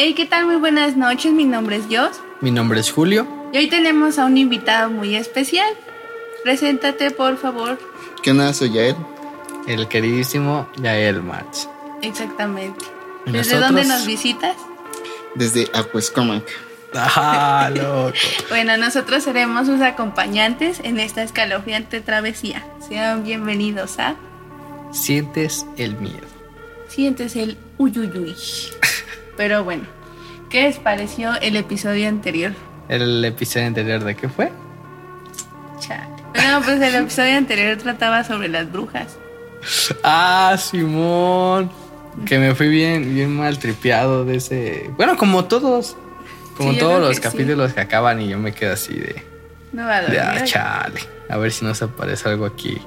Hey, ¿qué tal? Muy buenas noches. Mi nombre es Jos. Mi nombre es Julio. Y hoy tenemos a un invitado muy especial. Preséntate, por favor. ¿Qué onda? Soy Yael. El queridísimo Yael March. Exactamente. ¿Y ¿Desde nosotros? dónde nos visitas? Desde Acuescomac. ¡Ah, loco! Bueno, nosotros seremos sus acompañantes en esta escalofriante travesía. Sean bienvenidos a Sientes el miedo. Sientes el uyuyuy. Pero bueno, ¿qué les pareció el episodio anterior? ¿El episodio anterior de qué fue? Chale. Bueno, pues el episodio anterior trataba sobre las brujas. ¡Ah, Simón! Que me fui bien, bien mal tripeado de ese. Bueno, como todos. Como Sí, todos los que sí. capítulos que acaban y yo me quedo así de. No va a de ah, chale. A ver si nos aparece algo aquí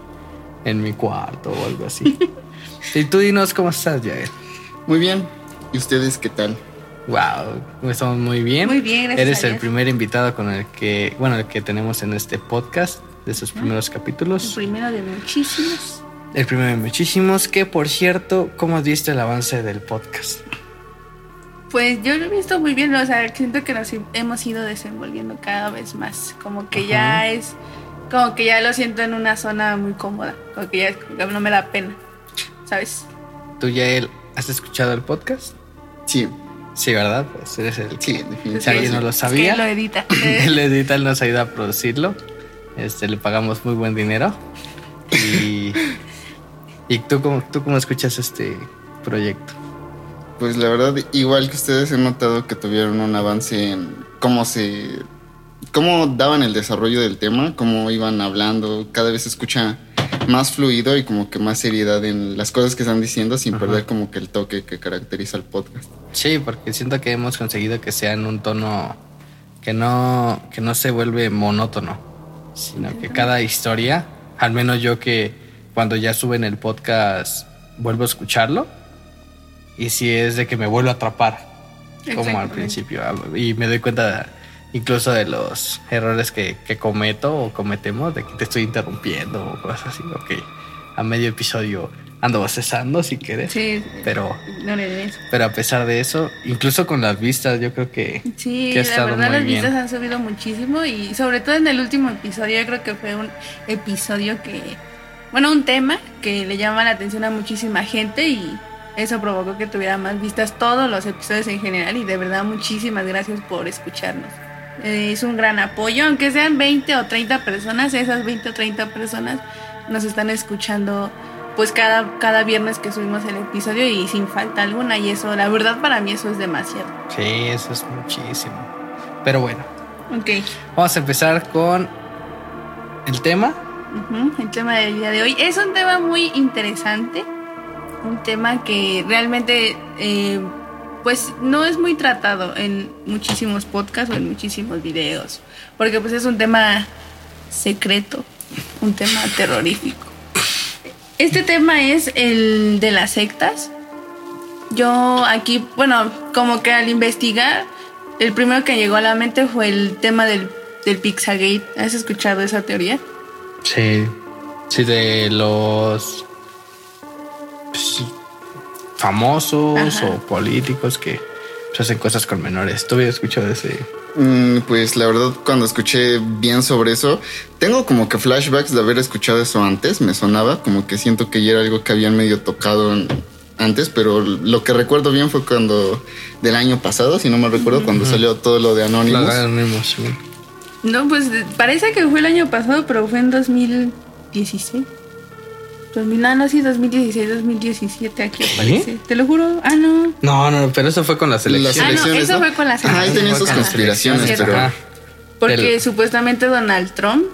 en mi cuarto o algo así. y tú dinos cómo estás, Yael. Muy bien. ¿Y ustedes qué tal? Wow, estamos muy bien. Muy bien, gracias Eres a el primer invitado con el que, bueno, el que tenemos en este podcast de sus primeros El capítulos. primero de muchísimos. El primero de muchísimos. Que por cierto, ¿cómo has visto el avance del podcast? Pues yo lo he visto muy bien, o sea, siento que nos hemos ido desenvolviendo cada vez más, como que Ajá. ya es, como que ya lo siento en una zona muy cómoda, como que ya como que no me da pena, ¿sabes? ¿Tú, Yael, has escuchado el podcast? Sí, Sí, ¿verdad? Pues eres el sí, que si alguien no lo Es sabía. que lo edita. el editor nos ayuda a producirlo. Este, le pagamos muy buen dinero. Y, ¿y tú, cómo, tú cómo escuchas este proyecto? Pues la verdad, igual que ustedes he notado que tuvieron un avance en cómo se... cómo daban el desarrollo del tema, cómo iban hablando, cada vez se escucha más fluido y como que más seriedad en las cosas que están diciendo sin Ajá. perder como que el toque que caracteriza al podcast. Sí, porque siento que hemos conseguido que sea en un tono que no, que no se vuelve monótono, sino que cada historia, al menos yo que cuando ya suben el podcast vuelvo a escucharlo, y si es de que me vuelvo a atrapar, como al principio, y me doy cuenta incluso de los errores que, que cometo o cometemos, de que te estoy interrumpiendo o cosas así, o que a medio episodio ando bostezando si quieres, Sí, pero... ignoren eso. Pero a pesar de eso, incluso con las vistas, yo creo que, Sí, que ha la verdad muy las bien. vistas han subido muchísimo y sobre todo en el último episodio yo creo que fue un episodio que, bueno, un tema que le llama la atención a muchísima gente y eso provocó que tuviera más vistas todos los episodios en general y de verdad muchísimas gracias por escucharnos. Eh, es un gran apoyo, aunque sean 20 o 30 personas, esas 20 o 30 personas nos están escuchando pues cada, cada viernes que subimos el episodio y sin falta alguna y eso, la verdad para mí eso es demasiado. sí, eso es muchísimo. Pero bueno, Ok. vamos a empezar con el tema. El tema del día de hoy es un tema muy interesante, un tema que realmente eh, pues no es muy tratado en muchísimos podcasts o en muchísimos videos, porque pues es un tema secreto, un tema terrorífico. Este tema es el de las sectas. Yo aquí, bueno, como que al investigar, el primero que llegó a la mente fue el tema del, del Pizzagate. ¿Has escuchado esa teoría? Sí. Sí, de los pues, famosos Ajá. o políticos que pues, hacen cosas con menores. ¿Tú habías escuchado de ese? Mm, Pues la verdad, cuando escuché bien sobre eso, tengo como que flashbacks de haber escuchado eso antes, me sonaba, como que siento que ya era algo que habían medio tocado en- antes, pero lo que recuerdo bien fue cuando, del año pasado, si no me recuerdo, cuando salió todo lo de Anonymous. Los Anonymous, sí. No, pues parece que fue el año pasado, pero fue en 2016. 2000, ah, no, sí, 2016, 2017, aquí aparece. Te lo juro. Ah, no. No, no, pero eso fue con las elecciones. Ah, no, elecciones, eso ¿no? fue con las Ajá, ahí elecciones. tenían sus conspiraciones, pero... Porque supuestamente Donald Trump,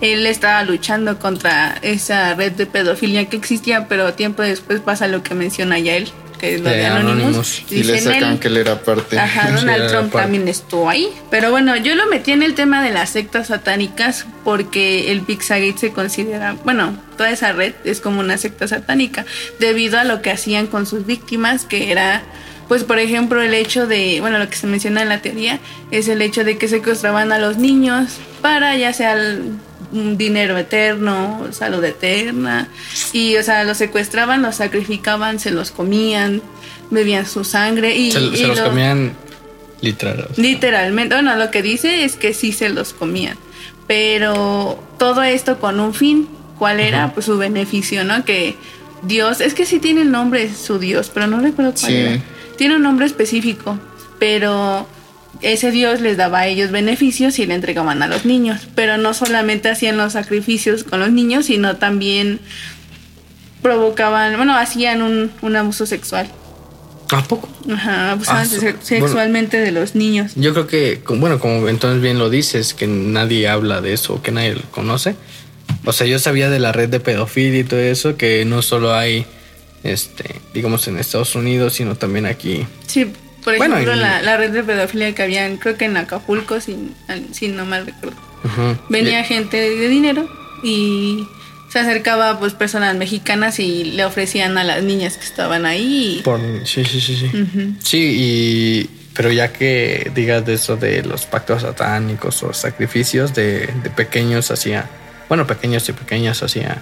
él estaba luchando contra esa red de pedofilia que existía, pero tiempo después pasa lo que menciona ya él, que es lo de, De Anonymous. Anonymous. Y le sacan él- que él era parte. Ajá, Donald Trump parte. también estuvo ahí. Pero bueno, yo lo metí en el tema de las sectas satánicas porque el Pizzagate se considera, bueno, toda esa red es como una secta satánica debido a lo que hacían con sus víctimas, que era, pues por ejemplo, el hecho de, bueno, lo que se menciona en la teoría es el hecho de que secuestraban a los niños para ya sea el- dinero eterno, salud eterna. Y, o sea, los secuestraban, los sacrificaban, se los comían, bebían su sangre y... Se, y se los lo- comían literal. o sea. Literalmente, bueno, lo que dice es que sí se los comían, pero todo esto con un fin, ¿cuál era? Pues su beneficio, ¿no? Que Dios, es que sí tiene el nombre su Dios, pero no recuerdo cuál Sí. era. Tiene un nombre específico, pero ese Dios les daba a ellos beneficios y le entregaban a los niños, pero no solamente hacían los sacrificios con los niños, sino también provocaban, bueno, hacían un, un abuso sexual. ¿A poco? Ajá, abusaban Ah, se- sexualmente de los niños. Yo creo que, bueno, como entonces bien lo dices, que nadie habla de eso, que nadie lo conoce. O sea, yo sabía de la red de pedofilia y todo eso, que no solo hay, este, digamos, en Estados Unidos, sino también aquí. Sí, por Bueno, ejemplo, y- la, la red de pedofilia que habían, creo que en Acapulco, si, si no mal recuerdo. Venía Y- gente de dinero y se acercaba pues personas mexicanas y le ofrecían a las niñas que estaban ahí. por- sí, sí, sí, sí. Sí, y, pero ya que digas de eso de los pactos satánicos o sacrificios de, de pequeños hacia, bueno, pequeños y pequeñas hacia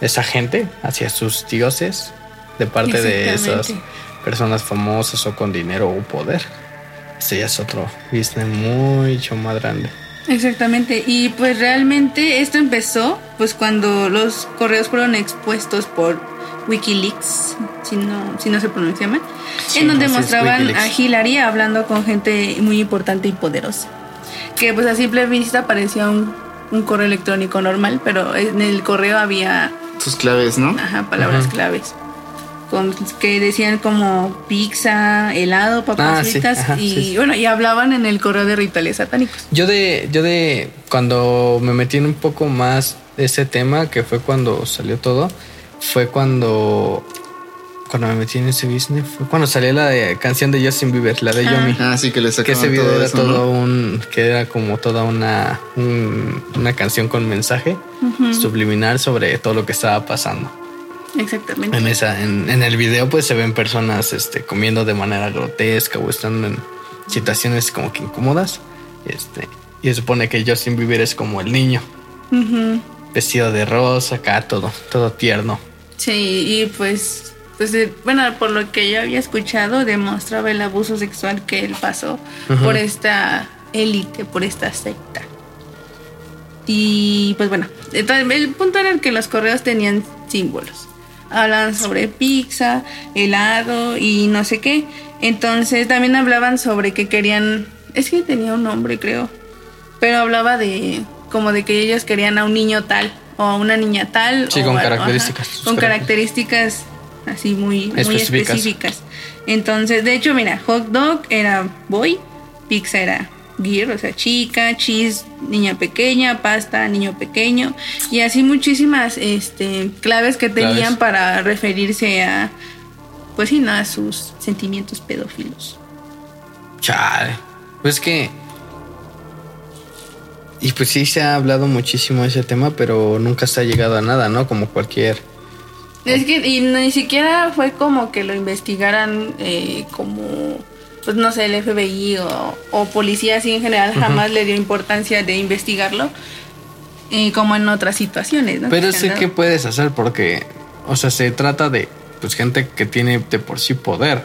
esa gente, hacia sus dioses, de parte de Exactamente. Personas famosas o con dinero o poder. Ese ya es otro business mucho más grande. Exactamente, y pues realmente esto empezó pues cuando los correos fueron expuestos por Wikileaks, si no, si no se pronuncia mal, Sí, en donde es, mostraban a Hillary hablando con gente muy importante y poderosa. Que pues a simple vista parecía un, un correo electrónico normal, pero en el correo había Sus claves, ¿no? ajá, palabras Ajá. claves. Con, que decían como pizza, helado, papas Ah, sí, fritas ajá, y sí, bueno, y hablaban en el correo de rituales satánicos. Yo de, yo de cuando me metí en un poco más de ese tema, que fue cuando salió todo, fue cuando cuando me metí en ese business, fue cuando salió la de- canción de Justin Bieber, la de Ah. Yomi. Ah, sí, que le Que ese video todo era eso, todo ¿no? un, que era como toda una, un- una canción con mensaje subliminal sobre todo lo que estaba pasando. Exactamente. En esa, en, en el video pues se ven personas este, comiendo de manera grotesca o estando en situaciones como que incómodas. Este, y se supone que Justin Bieber es como el niño, vestido de rosa, acá todo, todo tierno. Sí, y pues, pues eh, bueno, por lo que yo había escuchado, demostraba el abuso sexual que él pasó por esta élite, por esta secta. Y pues bueno, el punto era que los correos tenían símbolos. Hablaban sobre pizza, helado y no sé qué. Entonces también hablaban sobre que querían, es que tenía un nombre creo, pero hablaba de como de que ellos querían a un niño tal o a una niña tal. Sí, o con características. ajá, con características así muy, muy Específicas. específicas. Entonces, de hecho, mira, hot dog era boy, pizza era gear, o sea, chica, cheese, niña pequeña, pasta, niño pequeño, y así muchísimas este, claves que Claves. tenían para referirse a, pues sí, no, a sus sentimientos pedófilos. Chale. Pues que. Y pues sí se ha hablado muchísimo de ese tema, pero nunca se ha llegado a nada, ¿no? Como cualquier. Es que y ni siquiera fue como que lo investigaran eh, como, pues no sé, el FBI o, o policía así en general, jamás le dio importancia de investigarlo, eh, como en otras situaciones, ¿no? Pero Que sé dado. puedes hacer porque, o sea, se trata de pues gente que tiene de por sí poder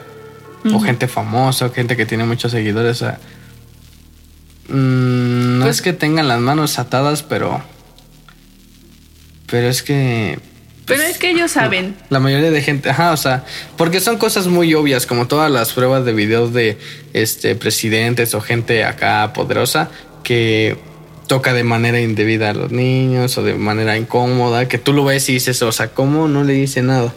o gente famosa, o gente que tiene muchos seguidores. O sea, mm, no Pues- es que tengan las manos atadas, pero, pero es que Pero es que ellos saben. la mayoría de gente, ajá, o sea, porque son cosas muy obvias, como todas las pruebas de videos de este presidentes o gente acá poderosa que toca de manera indebida a los niños o de manera incómoda, que tú lo ves y dices, o sea, ¿cómo no le dice nada?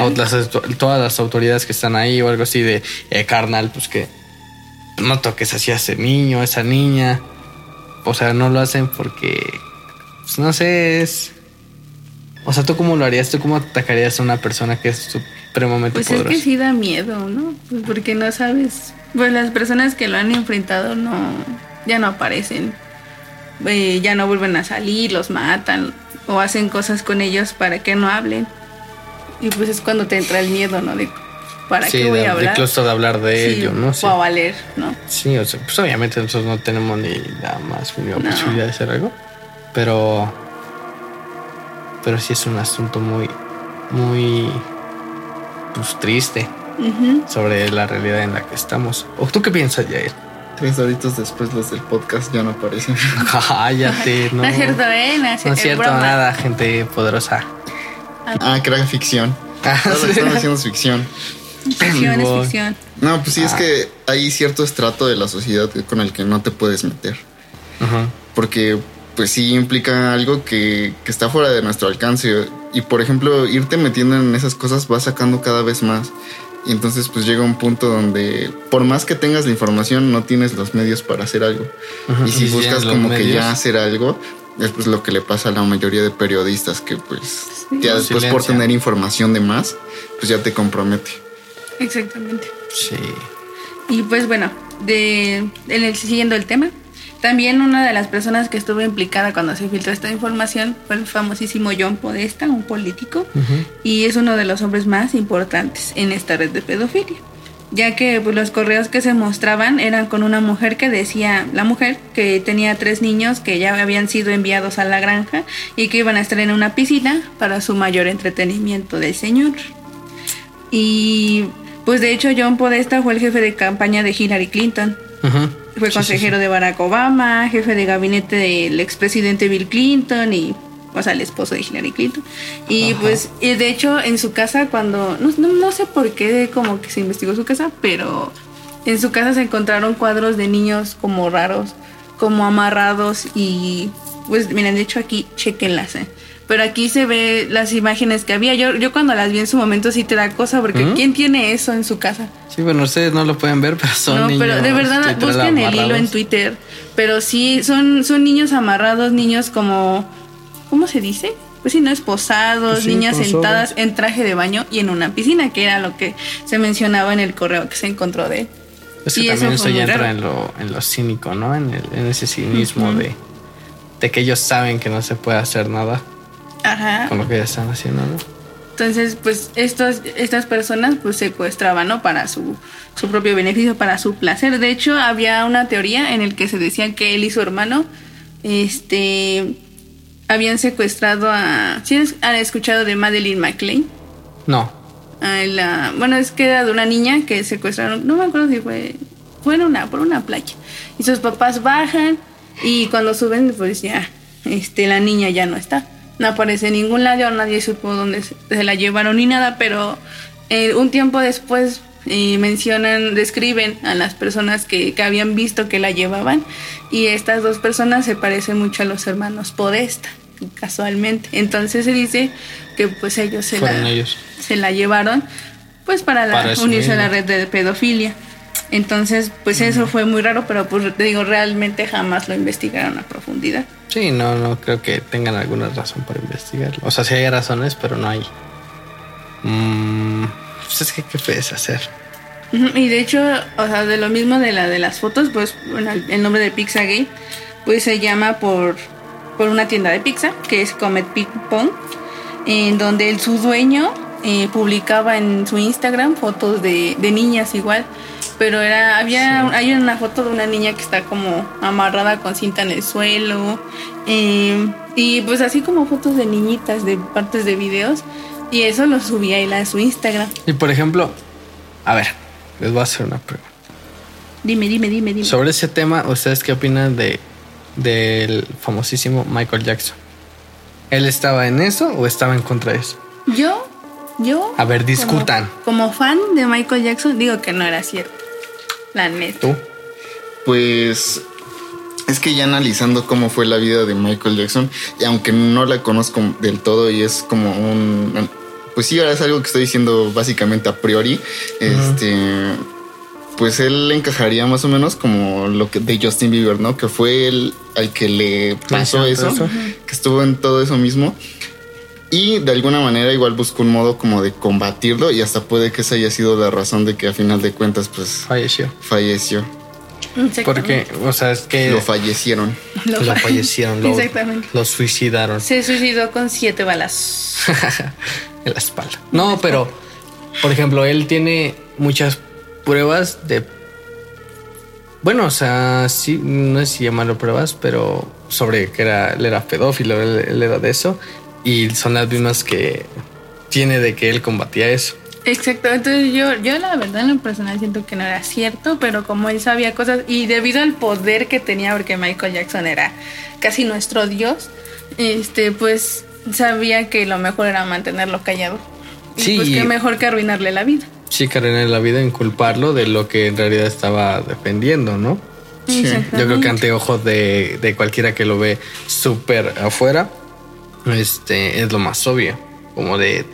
O las todas las autoridades que están ahí o algo así de eh, carnal, pues que no toques así a ese niño, a esa niña. O sea, no lo hacen porque, pues no sé, es... O sea, ¿tú cómo lo harías? ¿Tú cómo atacarías a una persona que es supremamente Pues es poderosa? que sí da miedo, ¿no? Pues porque no sabes. Pues las personas que lo han enfrentado no. ya no aparecen. Eh, ya no vuelven a salir, los matan o hacen cosas con ellos para que no hablen. Y pues es cuando te entra el miedo, ¿no? De para sí, qué voy de, a hablar. incluso de hablar de Sí, ello, ¿no? Sí. O a valer, ¿no? Sí, o sea, pues obviamente nosotros no tenemos ni la más mínima No. posibilidad de hacer algo. Pero. Pero sí es un asunto muy. Muy. Pues triste. Sobre la realidad en la que estamos. ¿O tú qué piensas, Yael? Tres horitos después los del podcast ya no aparecen. Cállate, no. No es cierto, ¿eh? No es, No es cierto, broma. nada, gente poderosa. ah, que era ficción. Todo lo que haciendo es ficción. Ficción es ficción. No, pues sí, es Ah. que hay cierto estrato de la sociedad con el que no te puedes meter. Ajá. Porque, pues sí, implica algo que, que está fuera de nuestro alcance. Y, por ejemplo, irte metiendo en esas cosas va sacando cada vez más. Y entonces, pues llega un punto donde, por más que tengas la información, no tienes los medios para hacer algo. Ajá. Y si buscas como que ya hacer algo, es pues lo que le pasa a la mayoría de periodistas, que pues ya después por tener información de más, pues ya te compromete. Exactamente. Sí. Y pues bueno, de, en el, siguiendo el tema, también una de las personas que estuvo implicada cuando se filtró esta información fue el famosísimo John Podesta, un político, y es uno de los hombres más importantes en esta red de pedofilia, ya que pues, los correos que se mostraban eran con una mujer que decía, la mujer que tenía tres niños que ya habían sido enviados a la granja y que iban a estar en una piscina para su mayor entretenimiento del señor. Y pues de hecho John Podesta fue el jefe de campaña de Hillary Clinton. Fue Sí, sí, consejero de Barack Obama, jefe de gabinete del expresidente Bill Clinton y, o sea, el esposo de Hillary Clinton. Y Ajá. pues, y de hecho, en su casa, cuando, no, no, no sé por qué, como que se investigó su casa, pero en su casa se encontraron cuadros de niños como raros, como amarrados y, pues, miren, de hecho aquí, chequenlas, ¿eh? Pero aquí se ve las imágenes que había. Yo, yo cuando las vi en su momento sí te da cosa, porque ¿Mm? ¿quién tiene eso en su casa? Sí, bueno, ustedes no lo pueden ver, pero son no, niños. pero de verdad busquen el hilo en. Twitter. Pero sí, son, son niños amarrados, niños como. ¿Cómo se dice? Pues sí, no esposados, sí, niñas sentadas en traje de baño y en una piscina, que era lo que se mencionaba en el correo que se encontró de él. Es que Y también eso ya entra en lo, en lo cínico, ¿no? En, el- en ese cinismo de, de que ellos saben que no se puede hacer nada Ajá. con lo que ya están haciendo, ¿no? Entonces, pues estos, estas personas pues secuestraban, ¿no? Para su, su propio beneficio, para su placer. De hecho, había una teoría en el que se decía que él y su hermano, este, habían secuestrado a... ¿Sí han escuchado de Madeleine McLean? No. A la, bueno, es que era de una niña que secuestraron, no me acuerdo si fue, fue en una, por una playa. Y sus papás bajan y cuando suben, pues ya, este, la niña ya no está. No aparece en ningún lado, nadie supo dónde se, la llevaron ni nada, pero eh, un tiempo después eh, mencionan, describen a las personas que, que habían visto que la llevaban y estas dos personas se parecen mucho a los hermanos Podesta, casualmente. Entonces se dice que pues ellos se Fueron la, ellos. se la llevaron pues para, unirse a la red de pedofilia. Entonces, pues eso fue muy raro, pero pues te digo, realmente jamás lo investigaron a profundidad. Sí, no, no creo que tengan alguna razón para investigarlo. O sea, sí hay razones, pero no hay. Mm, pues es que, ¿qué puedes hacer? Y de hecho, o sea, de lo mismo de la de las fotos, pues bueno, el el nombre de Pizzagate, pues se llama por, por una tienda de pizza, que es Comet Ping Pong, en donde el, su dueño eh, publicaba en su Instagram fotos de, de niñas igual, pero era había hay una foto de una niña que está como amarrada con cinta en el suelo, eh, y pues así como fotos de niñitas de partes de videos, y eso lo subía él a su Instagram. Y por ejemplo, a ver, les voy a hacer una pregunta. Dime, dime, dime, dime. Sobre ese tema, ¿ustedes qué opinan de del famosísimo Michael Jackson? ¿Él estaba en eso o estaba en contra de eso? Yo, yo. A ver, discutan. Como, como fan de Michael Jackson, digo que no era cierto. La neta. ¿Tú? Pues es que ya analizando cómo fue la vida de Michael Jackson, y aunque no la conozco del todo y es como un... Pues sí, ahora es algo que estoy diciendo básicamente a priori. Este... Pues él encajaría más o menos como lo que de Justin Bieber, ¿no? Que fue el al que le pasó Pasó eso, eso. que estuvo en todo eso mismo. Y de alguna manera igual buscó un modo como de combatirlo y hasta puede que esa haya sido la razón de que a final de cuentas pues Falleció. falleció. Porque, o sea, es que Lo fallecieron. Lo lo fa- fallecieron, lo, Exactamente. lo suicidaron Se suicidó con siete balas. en la espalda. No, pero, por ejemplo, él tiene muchas pruebas de Bueno, o sea, sí, no sé si llamarlo pruebas, pero sobre que era, él era pedófilo, él, él era de eso. Y son las mismas que tiene de que él combatía eso. Exacto, entonces yo, yo la verdad en lo personal siento que no era cierto, pero como él sabía cosas y debido al poder que tenía, porque Michael Jackson era casi nuestro dios, este, pues sabía que lo mejor era mantenerlo callado. Y Sí, pues qué mejor que arruinarle la vida. Sí, Karen en la vida inculparlo de lo que en realidad estaba defendiendo, ¿no? Sí. Yo creo que ante ojos de, de cualquiera que lo ve súper afuera, este es lo más obvio. Como de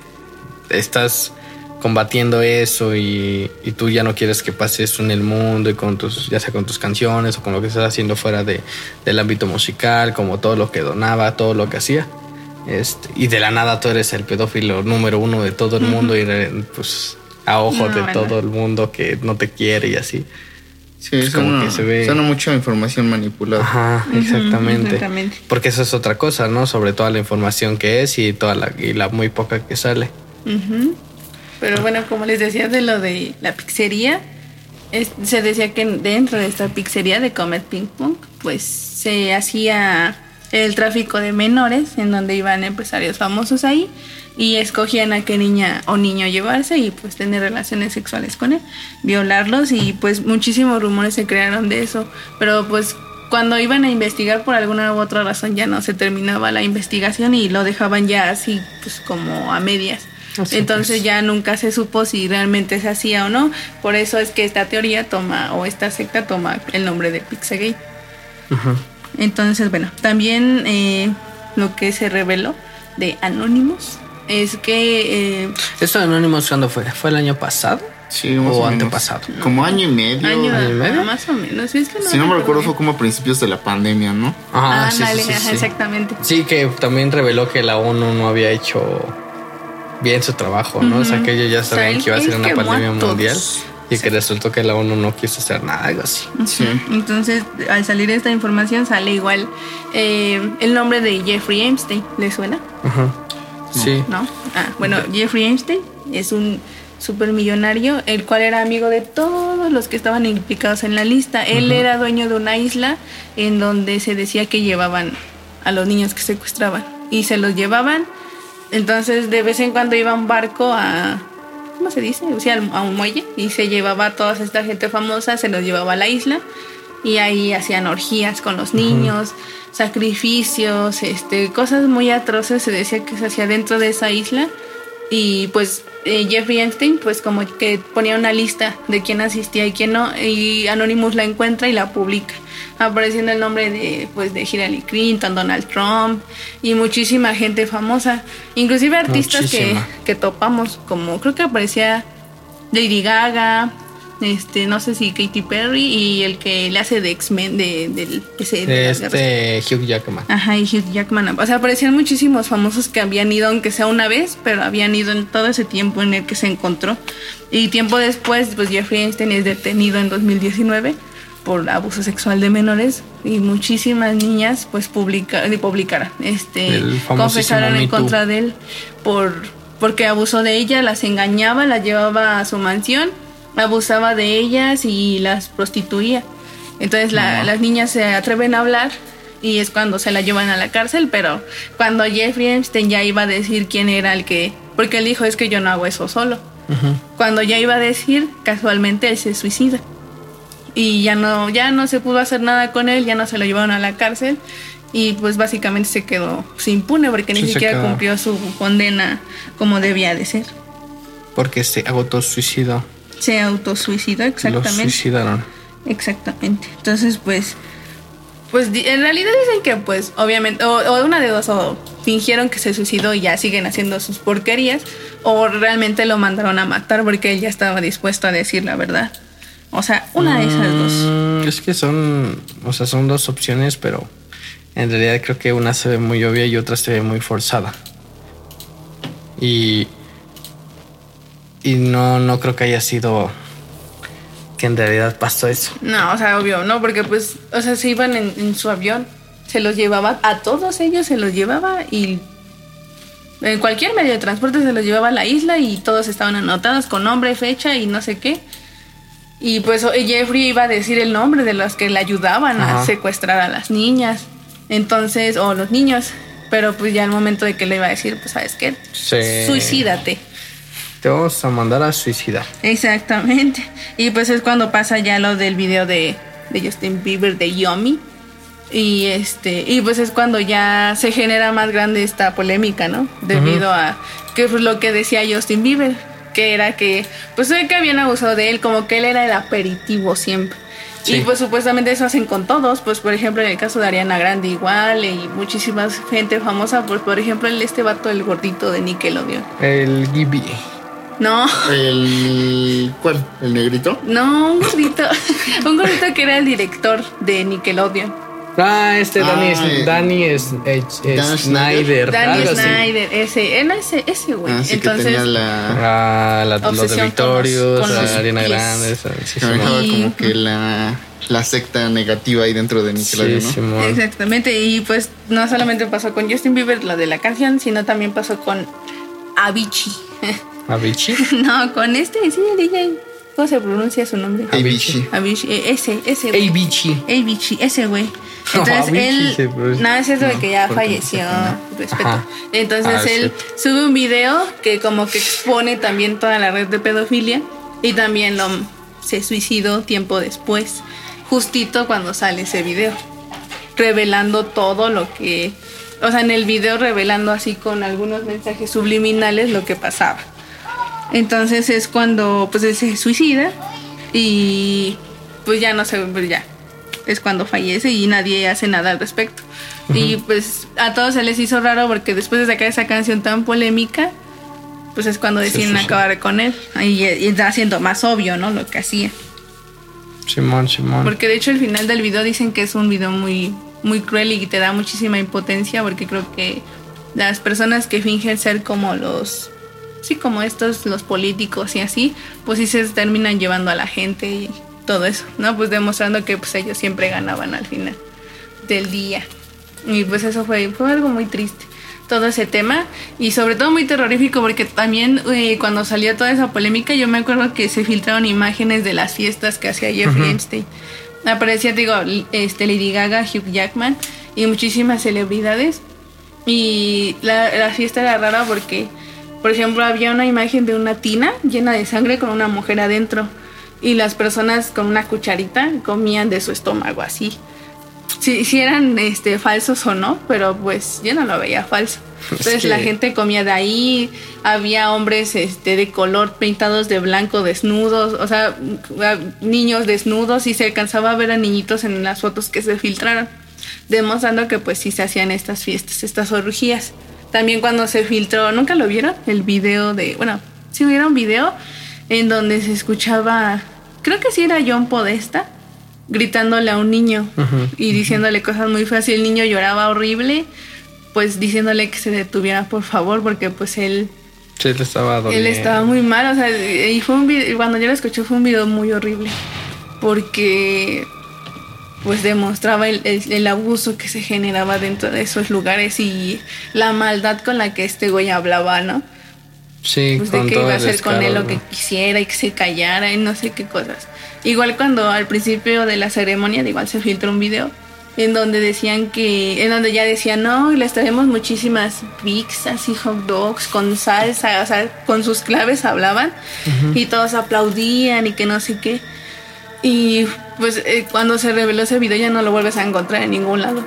estás combatiendo eso y, y tú ya no quieres que pase eso en el mundo y con tus, ya sea con tus canciones o con lo que estás haciendo fuera de, del ámbito musical, como todo lo que donaba, todo lo que hacía. Este, y de la nada tú eres el pedófilo número uno de todo el mundo y pues a ojos No, de bueno. todo el mundo que no te quiere y así. Sí, Pues como suena, que se ve- suena mucha información manipulada. Ajá, exactamente. exactamente. Porque eso es otra cosa, ¿no? Sobre toda la información que es y toda la, y la muy poca que sale. Pero bueno, como les decía de lo de la pizzería, es- se decía que dentro de esta pizzería de Comet Ping Pong, pues se hacía el tráfico de menores, en donde iban empresarios famosos ahí y escogían a qué niña o niño llevarse y pues tener relaciones sexuales con él, violarlos y pues muchísimos rumores se crearon de eso, pero pues cuando iban a investigar por alguna u otra razón ya no se terminaba la investigación y lo dejaban ya así pues como a medias. Así Entonces pues. ya nunca se supo si realmente se hacía o no. Por eso es que esta teoría toma, o esta secta toma el nombre de Pizzagate. Ujú. Entonces, bueno, también eh, lo que se reveló de Anonymous es que eh, ¿Eso de Anonymous cuándo fue? ¿Fue el año pasado? Sí, más ¿O o, antepasado? Como año y medio. año, ¿año y medio? más o menos. Es que no si no me recuerdo, fue como a principios de la pandemia, ¿no? Ajá, Ah, sí, sí, ándale, sí, ajá, sí. exactamente. Sí, que también reveló que la ONU no había hecho bien su trabajo, ¿no? O sea, que ellos ya O sea, sabían que iba a ser una pandemia todos. mundial y que resultó que la ONU no quiso hacer nada, algo así. Sí. Entonces, al salir esta información, sale igual eh, el nombre de Jeffrey Epstein. ¿Le suena? Ajá. Sí. ¿no? Ah, bueno, Jeffrey Einstein es un supermillonario, el cual era amigo de todos los que estaban implicados en la lista. Él era dueño de una isla en donde se decía que llevaban a los niños que secuestraban y se los llevaban. Entonces, de vez en cuando iba un barco a ¿cómo se dice? O sea, a un muelle y se llevaba a toda esta gente famosa, se los llevaba a la isla y ahí hacían orgías con los niños, sacrificios, este, cosas muy atroces se decía que se hacía dentro de esa isla y pues eh, Jeffrey Epstein pues como que ponía una lista de quién asistía y quién no y Anonymous la encuentra y la publica apareciendo el nombre de pues de Hillary Clinton, Donald Trump y muchísima gente famosa, inclusive artistas que, que topamos como creo que aparecía Lady Gaga, este, no sé si Katy Perry y el que le hace de X-Men de, del ese de. Este Hugh Jackman. Ajá, y Hugh Jackman. O sea, aparecían muchísimos famosos que habían ido, aunque sea una vez, pero habían ido en todo ese tiempo en el que se encontró. Y tiempo después, pues Jeffrey Einstein es detenido en 2019 por abuso sexual de menores y muchísimas niñas pues publica, eh, publicaron, este, confesaron en contra de él por porque abusó de ella, las engañaba, las llevaba a su mansión, abusaba de ellas y las prostituía. Entonces la- las niñas se atreven a hablar y es cuando se la llevan a la cárcel, pero cuando Jeffrey Epstein ya iba a decir quién era el que, porque él dijo es que yo no hago eso solo. Cuando ya iba a decir, casualmente él se suicida. Y ya no, ya no se pudo hacer nada con él, ya no se lo llevaron a la cárcel y pues básicamente se quedó pues, impune porque ni Sí, se siquiera cumplió su condena como debía de ser. Porque se agotó suicidio. Se autosuicidó exactamente. suicidaron. Exactamente. Entonces, pues, pues en realidad dicen que, pues, obviamente, o, o una de dos, o fingieron que se suicidó y ya siguen haciendo sus porquerías, o realmente lo mandaron a matar porque él ya estaba dispuesto a decir la verdad. O sea, una de esas dos. Mm, Es que son, o sea, son dos opciones, pero en realidad creo que una se ve muy obvia y otra se ve muy forzada. Y y no no creo que haya sido que en realidad pasó eso. No, o sea, obvio, no, porque pues, o sea, se iban en, en su avión, se los llevaba, a todos ellos se los llevaba y en cualquier medio de transporte se los llevaba a la isla y todos estaban anotados con nombre, fecha y no sé qué. Y pues Jeffrey iba a decir el nombre de los que le ayudaban a secuestrar a las niñas. Entonces, o los niños. Pero pues ya al momento de que le iba a decir, pues sabes qué, Sí. suicídate. Te vamos a mandar a suicidar. Exactamente. Y pues es cuando pasa ya lo del video de, de Justin Bieber de Yomi. Y este, y pues es cuando ya se genera más grande esta polémica, ¿no? Debido a que fue lo que decía Justin Bieber, que era que pues que habían abusado de él, como que él era el aperitivo siempre. Sí. Y pues supuestamente eso hacen con todos, pues por ejemplo en el caso de Ariana Grande igual y muchísima gente famosa, pues por ejemplo el este vato el gordito de Nickelodeon. El Gibi. No, El. ¿Cuál? ¿El negrito? No, un gordito. un gordito que era el director de Nickelodeon. Ah, este Danny, Ah, eh, Danny es, es- es Dan Snyder. Danny algo así. Snyder, ese, él ese, ese güey. Ah, sí Entonces, que tenía la. Ah, la, los de con los- con la pies. Grande. esa- Sí, Y- como que la. La secta negativa ahí dentro de Nickelodeon, Sí, ¿no? Exactamente. Y pues no solamente pasó con Justin Bieber, lo de la canción, sino también pasó con Avicii. Avicii. no, con este, sí, DJ. ¿Cómo se pronuncia su nombre? Avicii. Avicii, eh, ese, ese. güey. Avicii. Avicii, ese güey. No, Entonces se él, nada, es eso de que ya falleció, respeto. Ajá. Entonces Ah, él sube un video que como que expone también toda la red de pedofilia y también lo se suicidó tiempo después, justito cuando sale ese video, revelando todo lo que, o sea, en el video revelando así con algunos mensajes subliminales lo que pasaba. Entonces es cuando pues él se suicida y pues ya no se pues ya es cuando fallece y nadie hace nada al respecto. Y pues a todos se les hizo raro porque después de sacar esa canción tan polémica, pues es cuando deciden sí, sí. acabar con él. Y, y está haciendo más obvio, ¿no? Lo que hacía. Simón, Simón. Porque de hecho el final del video dicen que es un video muy, muy cruel y te da muchísima impotencia porque creo que las personas que fingen ser como los, sí, como estos, los políticos y así, pues sí se terminan llevando a la gente y todo eso, ¿no? Pues demostrando que pues ellos siempre ganaban al final del día. Y pues eso fue, fue algo muy triste, todo ese tema. Y sobre todo muy terrorífico porque también eh, cuando salió toda esa polémica yo me acuerdo que se filtraron imágenes de las fiestas que hacía Jeffrey Epstein. Aparecía, digo, este, Lady Gaga, Hugh Jackman y muchísimas celebridades. Y la, la fiesta era rara porque, por ejemplo, había una imagen de una tina llena de sangre con una mujer adentro. Y las personas con una cucharita comían de su estómago así. Si, si eran este, falsos o no, pero pues yo no lo veía falso. Entonces que- la gente comía de ahí, había hombres este, de color pintados de blanco desnudos, o sea, niños desnudos y se alcanzaba a ver a niñitos en las fotos que se filtraron, demostrando que pues sí se hacían estas fiestas, estas orgías. También cuando se filtró, ¿nunca lo vieron? El video de, bueno, si hubiera un video en donde se escuchaba, creo que sí era John Podesta, gritándole a un niño y diciéndole cosas muy feas y el niño lloraba horrible, pues diciéndole que se detuviera por favor porque pues él Sí, le estaba doliendo. él estaba muy mal, o sea, y fue un video, cuando yo lo escuché fue un video muy horrible porque pues demostraba el, el- el abuso que se generaba dentro de esos lugares y la maldad con la que este güey hablaba, ¿no? Sí, pues de con que todo iba a hacer con él descaro, lo que quisiera y que se callara y no sé qué cosas. Igual cuando al principio de la ceremonia, de igual se filtró un video en donde decían que, en donde ya decían, no, les traemos muchísimas pizzas y hot dogs con salsa, o sea, con sus claves hablaban y todos aplaudían y que no sé qué. Y pues eh, cuando se reveló ese video ya no lo vuelves a encontrar en ningún lado.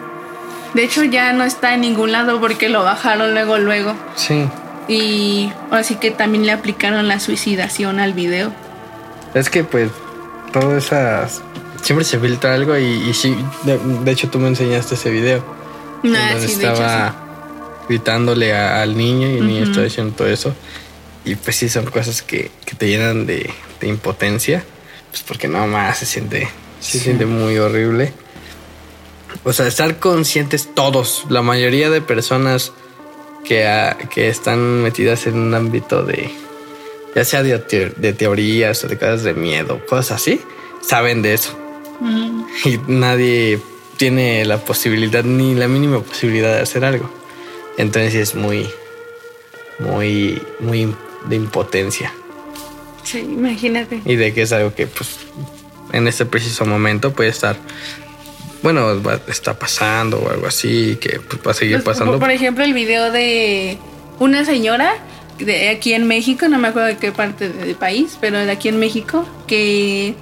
De hecho ya no está en ningún lado porque lo bajaron luego, luego. Sí. Y ahora sí que también le aplicaron la suicidación al video. Es que pues todas esas siempre se filtra algo y, y sí, de, de hecho tú me enseñaste ese video. en Ah, donde sí, de hecho, estaba gritándole a- al niño y el niño Ujú. estaba diciendo todo eso. Y pues sí son cosas que, que te llenan de, de impotencia. Pues porque no más se siente, se siente muy horrible. O sea, estar conscientes todos, la mayoría de personas que, ah, que están metidas en un ámbito de, ya sea de, de teorías o de cosas de miedo, cosas así, saben de eso. Mm, Y nadie tiene la posibilidad, ni la mínima posibilidad de hacer algo. Entonces es muy, muy, muy de impotencia. Sí, imagínate. Y de que es algo que, pues, en este preciso momento puede estar, bueno, va- está pasando o algo así, que pues, va a seguir Pues, pasando. Por, por ejemplo, el video de una señora de aquí en México, no me acuerdo de qué parte del país, pero de aquí en México, que,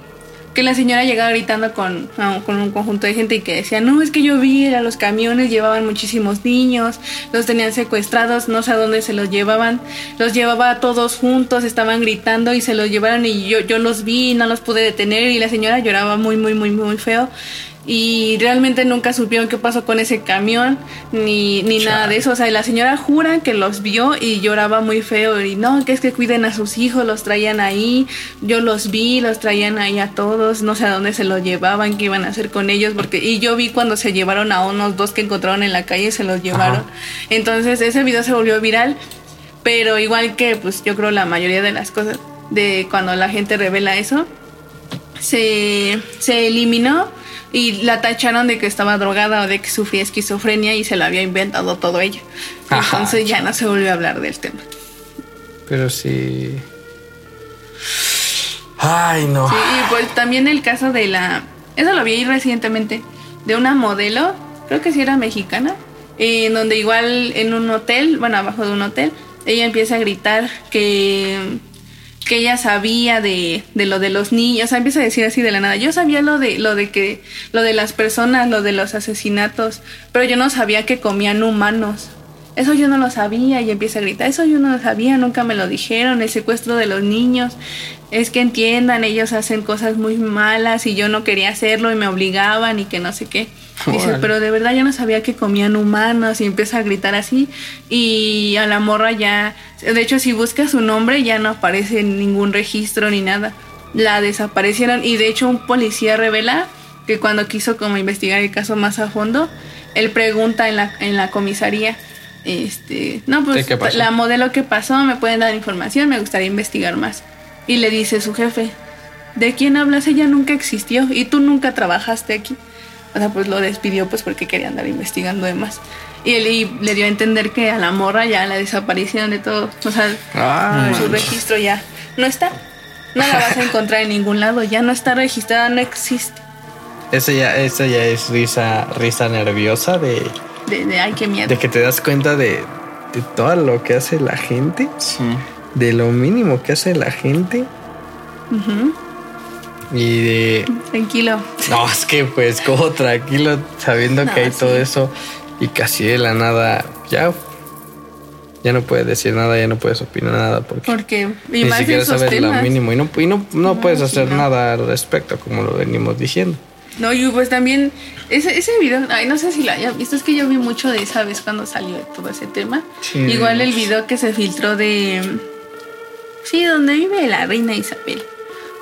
que la señora llegaba gritando con, ah, con un conjunto de gente y que decía, no, es que yo vi a los camiones, llevaban muchísimos niños, los tenían secuestrados, no sé a dónde se los llevaban, los llevaba todos juntos, estaban gritando y se los llevaron y yo, yo los vi, no los pude detener y la señora lloraba muy, muy, muy, muy feo y realmente nunca supieron qué pasó con ese camión ni, ni nada de eso. O sea, la señora jura que los vio y lloraba muy feo y no, que es que cuiden a sus hijos, los traían ahí, yo los vi, los traían ahí a todos, no sé a dónde se los llevaban, qué iban a hacer con ellos, porque y yo vi cuando se llevaron a unos dos que encontraron en la calle, se los llevaron. Entonces ese video se volvió viral, pero igual que pues yo creo la mayoría de las cosas de cuando la gente revela eso, se, se eliminó y la tacharon de que estaba drogada o de que sufría esquizofrenia y se lo había inventado todo ella. Ajá. Entonces ya no se volvió a hablar del tema. Pero sí. Ay, no. Sí, y pues también el caso de la... Eso lo vi ahí recientemente, de una modelo, creo que sí era mexicana, en donde igual en un hotel, bueno, abajo de un hotel, ella empieza a gritar que que ella sabía de, de lo de los niños, o sea, empieza a decir así de la nada. Yo sabía lo de lo de que lo de las personas, lo de los asesinatos, pero yo no sabía que comían humanos. Eso yo no lo sabía y empieza a gritar, eso yo no lo sabía, nunca me lo dijeron, el secuestro de los niños. Es que entiendan, ellos hacen cosas muy malas y yo no quería hacerlo y me obligaban y que no sé qué. Dice, pero de verdad yo no sabía que comían humanos y empieza a gritar así y a la morra ya, de hecho si busca su nombre ya no aparece en ningún registro ni nada. La desaparecieron y de hecho un policía revela que cuando quiso como investigar el caso más a fondo, él pregunta en la, en la comisaría, este, no pues ¿De qué pasó? la modelo que pasó, me pueden dar información, me gustaría investigar más. Y le dice su jefe, ¿de quién hablas? Ella nunca existió y tú nunca trabajaste aquí. O sea, pues lo despidió pues porque quería andar investigando de más. Y él y le dio a entender que a la morra ya la desaparecieron de todo. O sea, Ay. su registro ya no está. No la vas a encontrar en ningún lado. Ya no está registrada, no existe. Esa ya, esa ya es risa, risa nerviosa de, De, de ay, qué miedo. de que te das cuenta de, de todo lo que hace la gente, Sí. de lo mínimo que hace la gente Ujú. Y de Tranquilo. No, es que pues como tranquilo, sabiendo No, que hay sí. todo eso y casi de la nada, ya, ya no puedes decir nada, ya no puedes opinar nada porque Porque, y ni más siquiera sabes lo mínimo y no, y no, no No, puedes hacer nada al respecto, como lo venimos diciendo. No, y pues también ese, ese video, ay, no sé si lo haya visto, es que yo vi mucho de esa vez cuando salió todo ese tema. Sí. Igual el video que se filtró de... Sí, donde vive la reina Isabel.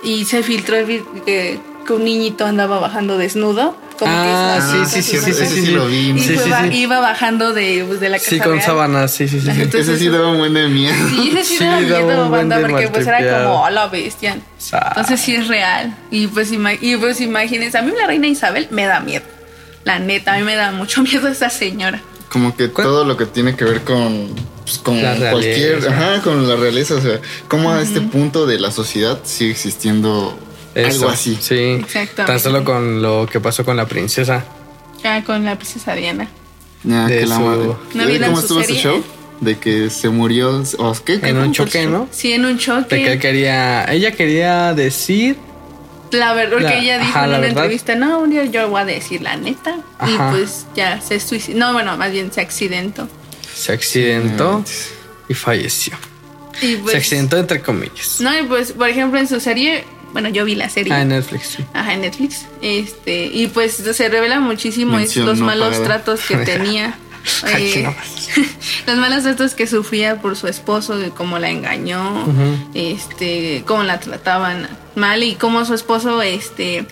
Y se filtró que, que un niñito andaba bajando desnudo. Como Ah, que sí, sí, sí, sí, sí, ese sí, lo vi. Y Sí, iba bajando de, pues, de la casa Sí, con sábanas, sí, sí, sí. Entonces, Ese sí daba un buen de miedo. Sí, ese sí, Sí, daba daba miedo, banda, porque pues era como, a la bestia. Entonces sí es real. Y pues, y pues imagínense, a mí la reina Isabel me da miedo. La neta, a mí me da mucho miedo esa señora. Como que ¿Cuál? todo lo que tiene que ver con, pues, con La cualquier, realeza. ajá, con la realeza, o sea, cómo a este punto de la sociedad sigue existiendo Eso, algo así. Sí. Exactamente. Tan solo con lo que pasó con la princesa. Ah, con la princesa Diana. Ya, De que la su- madre- ¿No ¿Eh, ¿Cómo su estuvo ese serie? show? De que se murió, o qué, ¿Qué? En un ¿Cómo fue choque? ¿no? Sí, en un De que él choque. quería, ella quería decir La verdad, porque La- ella dijo ajá, en la una verdad. entrevista, no, un día yo voy a decir la neta. Ajá. Y pues ya se suicidó. No, bueno, más bien se accidentó. Se accidentó y falleció. Y pues, se accidentó entre comillas. No, y pues, por ejemplo, en su serie, bueno, yo vi la serie. Ah, en Netflix, sí. Ajá, en Netflix. Este, y pues se revela muchísimo es los no malos pagada. tratos que tenía. Eh, no. los malos tratos que sufría por su esposo, de cómo la engañó, este, cómo la trataban mal y cómo su esposo, este,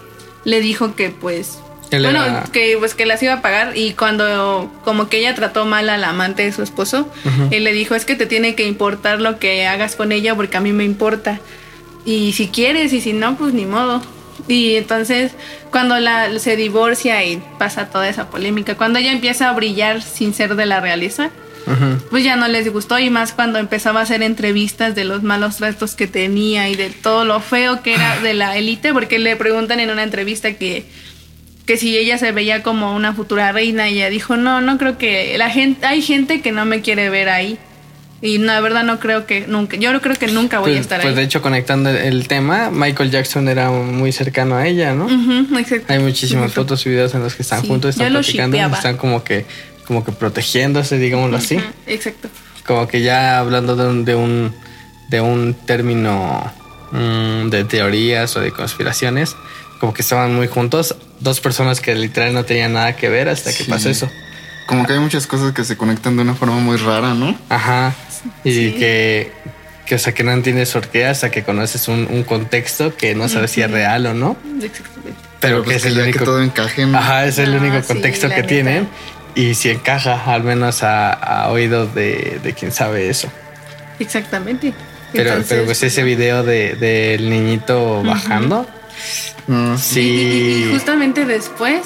le dijo que pues Él bueno, era- que pues que las iba a pagar y cuando como que ella trató mal al amante de su esposo, él le dijo, es que te tiene que importar lo que hagas con ella porque a mí me importa. Y si quieres y si no, pues ni modo. Y entonces cuando la, se divorcia y pasa toda esa polémica, cuando ella empieza a brillar sin ser de la realeza, pues ya no les gustó y más cuando empezaba a hacer entrevistas de los malos tratos que tenía y de todo lo feo que era de la élite, porque le preguntan en una entrevista que que si ella se veía como una futura reina, ella dijo, no, no creo que la gente, hay gente que no me quiere ver ahí. Y la verdad no creo que nunca, yo no creo que nunca voy pues, a estar pues ahí. de hecho, conectando el tema, Michael Jackson era muy cercano a ella, ¿no? Exacto. Hay muchísimas fotos y videos en los que están Sí, juntos, están platicando, están como que, como que protegiéndose, digámoslo así. Exacto. Como que ya hablando de un, de un, de un término mm, de teorías o de conspiraciones, como que estaban muy juntos, dos personas que literal no tenían nada que ver hasta que Sí. pasó eso. Como que hay muchas cosas que se conectan de una forma muy rara, ¿no? Ajá. Y Sí. que, que, o sea, que no entiendes por qué hasta que conoces un, un contexto que no sabes si es real o no. Exactamente. Pero, que pues es el único. que todo encaje. ¿no? Ajá, es el Ah, único sí, contexto la que neta. tienen. Y si encaja, al menos a, a oídos de, de quien sabe eso. Exactamente. Pero, Entonces, pero pues ese video de, del niñito bajando, No, sí. Y, y- y justamente después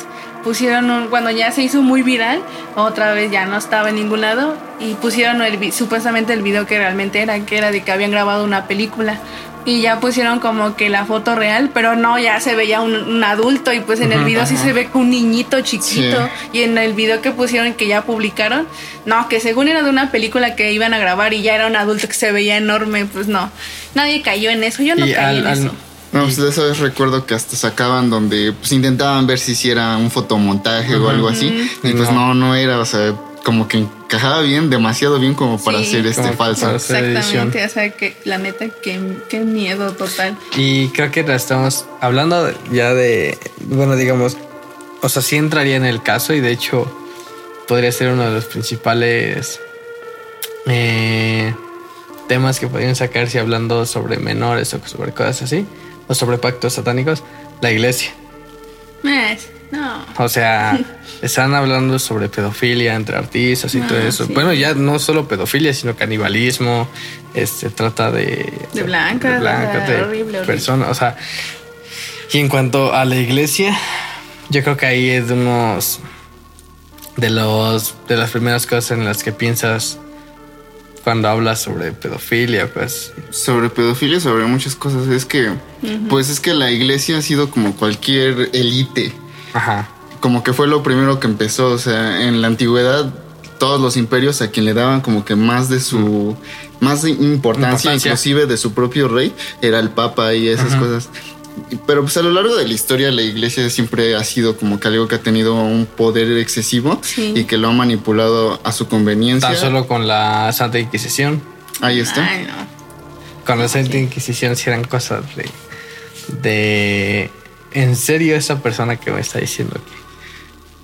pusieron un, cuando ya se hizo muy viral, otra vez ya no estaba en ningún lado y pusieron el, supuestamente el video que realmente era, que era de que habían grabado una película. Y ya pusieron como que la foto real, pero no, ya se veía un, un adulto y pues en el video sí se ve un niñito chiquito. Y en el video que pusieron que ya publicaron, no, que según era de una película que iban a grabar y ya era un adulto que se veía enorme, pues no. Nadie cayó en eso, yo no Y caí al- en al- eso. No, pues de esa vez recuerdo que hasta sacaban donde pues intentaban ver si hiciera un fotomontaje o algo así. Y pues No. no, no era, o sea, como que encajaba bien, demasiado bien como para Sí. hacer este falso. Exactamente, o sea que la neta, qué, qué miedo total. Y creo que estamos hablando ya de, bueno, digamos, o sea, sí entraría en el caso y de hecho podría ser uno de los principales eh, temas que podrían sacarse hablando sobre menores o sobre cosas así, o sobre pactos satánicos, la iglesia. No. O sea, están hablando sobre pedofilia entre artistas y Ah, todo eso. sí. Bueno, ya no solo pedofilia, sino canibalismo, este trata de De blancas, de, sea, de horrible, horrible. personas, o sea, y en cuanto a la iglesia, yo creo que ahí es de unos de los de las primeras cosas en las que piensas cuando hablas sobre pedofilia, pues Sobre pedofilia, sobre muchas cosas. Es que, pues es que la iglesia ha sido como cualquier élite. ajá. Como que fue lo primero que empezó. O sea, en la antigüedad, todos los imperios a quien le daban como que más de su. Más de importancia, Importancia. inclusive de su propio rey, era el papa y esas cosas. Pero pues a lo largo de la historia la iglesia siempre ha sido como que algo que ha tenido un poder excesivo Sí. y que lo ha manipulado a su conveniencia. Tan solo con la Santa Inquisición. Ahí está. Ay, no. Con la Santa Inquisición sí eran cosas de, de... En serio, esa persona que me está diciendo que,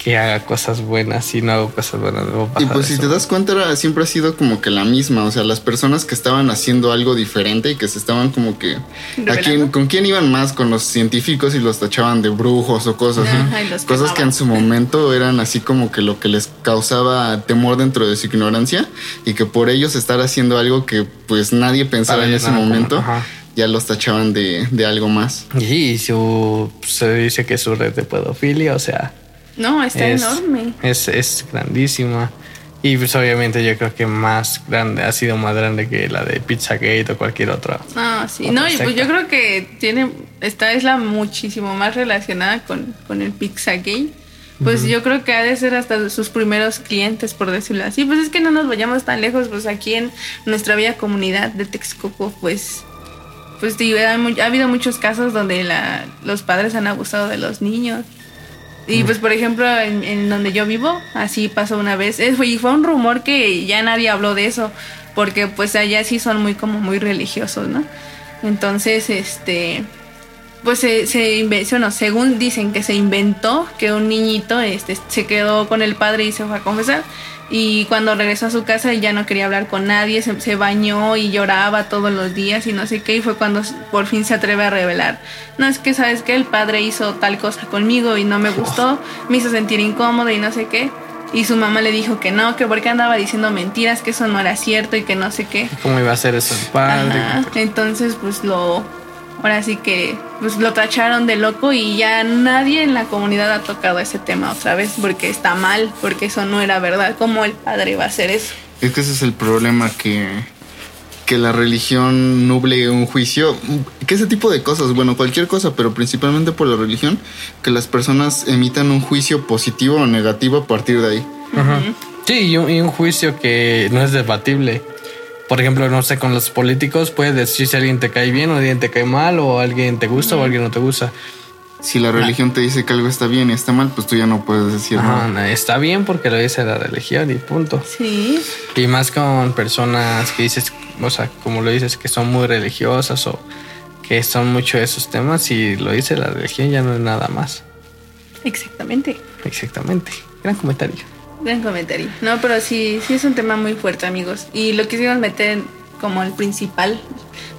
que haga cosas buenas y no hago cosas buenas. no Y pues si eso. te das cuenta, era- siempre ha sido como que la misma. O sea, las personas que estaban haciendo algo diferente y que se estaban como que. ¿a quién, ¿Con quién iban más? Con los científicos y los tachaban de brujos o cosas. Ajá, Cosas que en su momento eran así como que lo que les causaba temor dentro de su ignorancia y que por ellos estar haciendo algo que pues nadie pensaba Para en ese como- momento, ajá. ya los tachaban de, de algo más. Y su, se dice que su red de pedofilia, o sea, No, está es, enorme. es, es grandísima. Y pues obviamente yo creo que más grande, ha sido más grande que la de Pizzagate o cualquier otra. No, sí. Otra No, y pues yo creo que tiene. Esta es la muchísimo más relacionada con, con el Pizzagate. Pues yo creo que ha de ser hasta sus primeros clientes, por decirlo así. Pues es que no nos vayamos tan lejos, pues aquí en nuestra bella comunidad de Texcoco, pues. Pues digo, ha, habido muchos casos donde la, los padres han abusado de los niños. Y pues, por ejemplo, en, en donde yo vivo, así pasó una vez. Es- fue- y fue un rumor que ya nadie habló de eso, porque pues allá sí son muy como muy religiosos, ¿no? Entonces, este, pues se, se según dicen que se inventó que un niñito este, se quedó con el padre y se fue a confesar. Y cuando regresó a su casa ya no quería hablar con nadie, se, se bañó y lloraba todos los días y no sé qué. Y fue cuando por fin se atreve a revelar. No es que, ¿sabes que El padre hizo tal cosa conmigo y no me gustó, me hizo sentir incómodo y no sé qué. Y su mamá le dijo que no, que porque andaba diciendo mentiras, que eso no era cierto y que no sé qué. ¿Cómo iba a ser eso el padre? Ajá, Entonces, pues lo. Ahora sí que pues lo tacharon de loco y ya nadie en la comunidad ha tocado ese tema otra vez porque está mal, porque eso no era verdad. ¿Cómo el padre va a hacer eso? Es que ese es el problema que, que la religión nuble un juicio. Que ese tipo de cosas, bueno, cualquier cosa, pero principalmente por la religión, que las personas emitan un juicio positivo o negativo a partir de ahí. Sí, y un, y un juicio que no es debatible. Por ejemplo, no sé, con los políticos puedes decir si alguien te cae bien o alguien te cae mal o alguien te gusta o alguien no te gusta. Si la religión te dice que algo está bien y está mal, pues tú ya no puedes decir Ajá, nada. está bien porque lo dice la religión y punto. Sí. Y más con personas que dices, o sea, como lo dices, que son muy religiosas o que son mucho de esos temas y lo dice la religión ya no es nada más. Exactamente. Exactamente. Gran comentario. Gran comentario. No, pero sí, sí es un tema muy fuerte, amigos. Y lo quisimos meter como el principal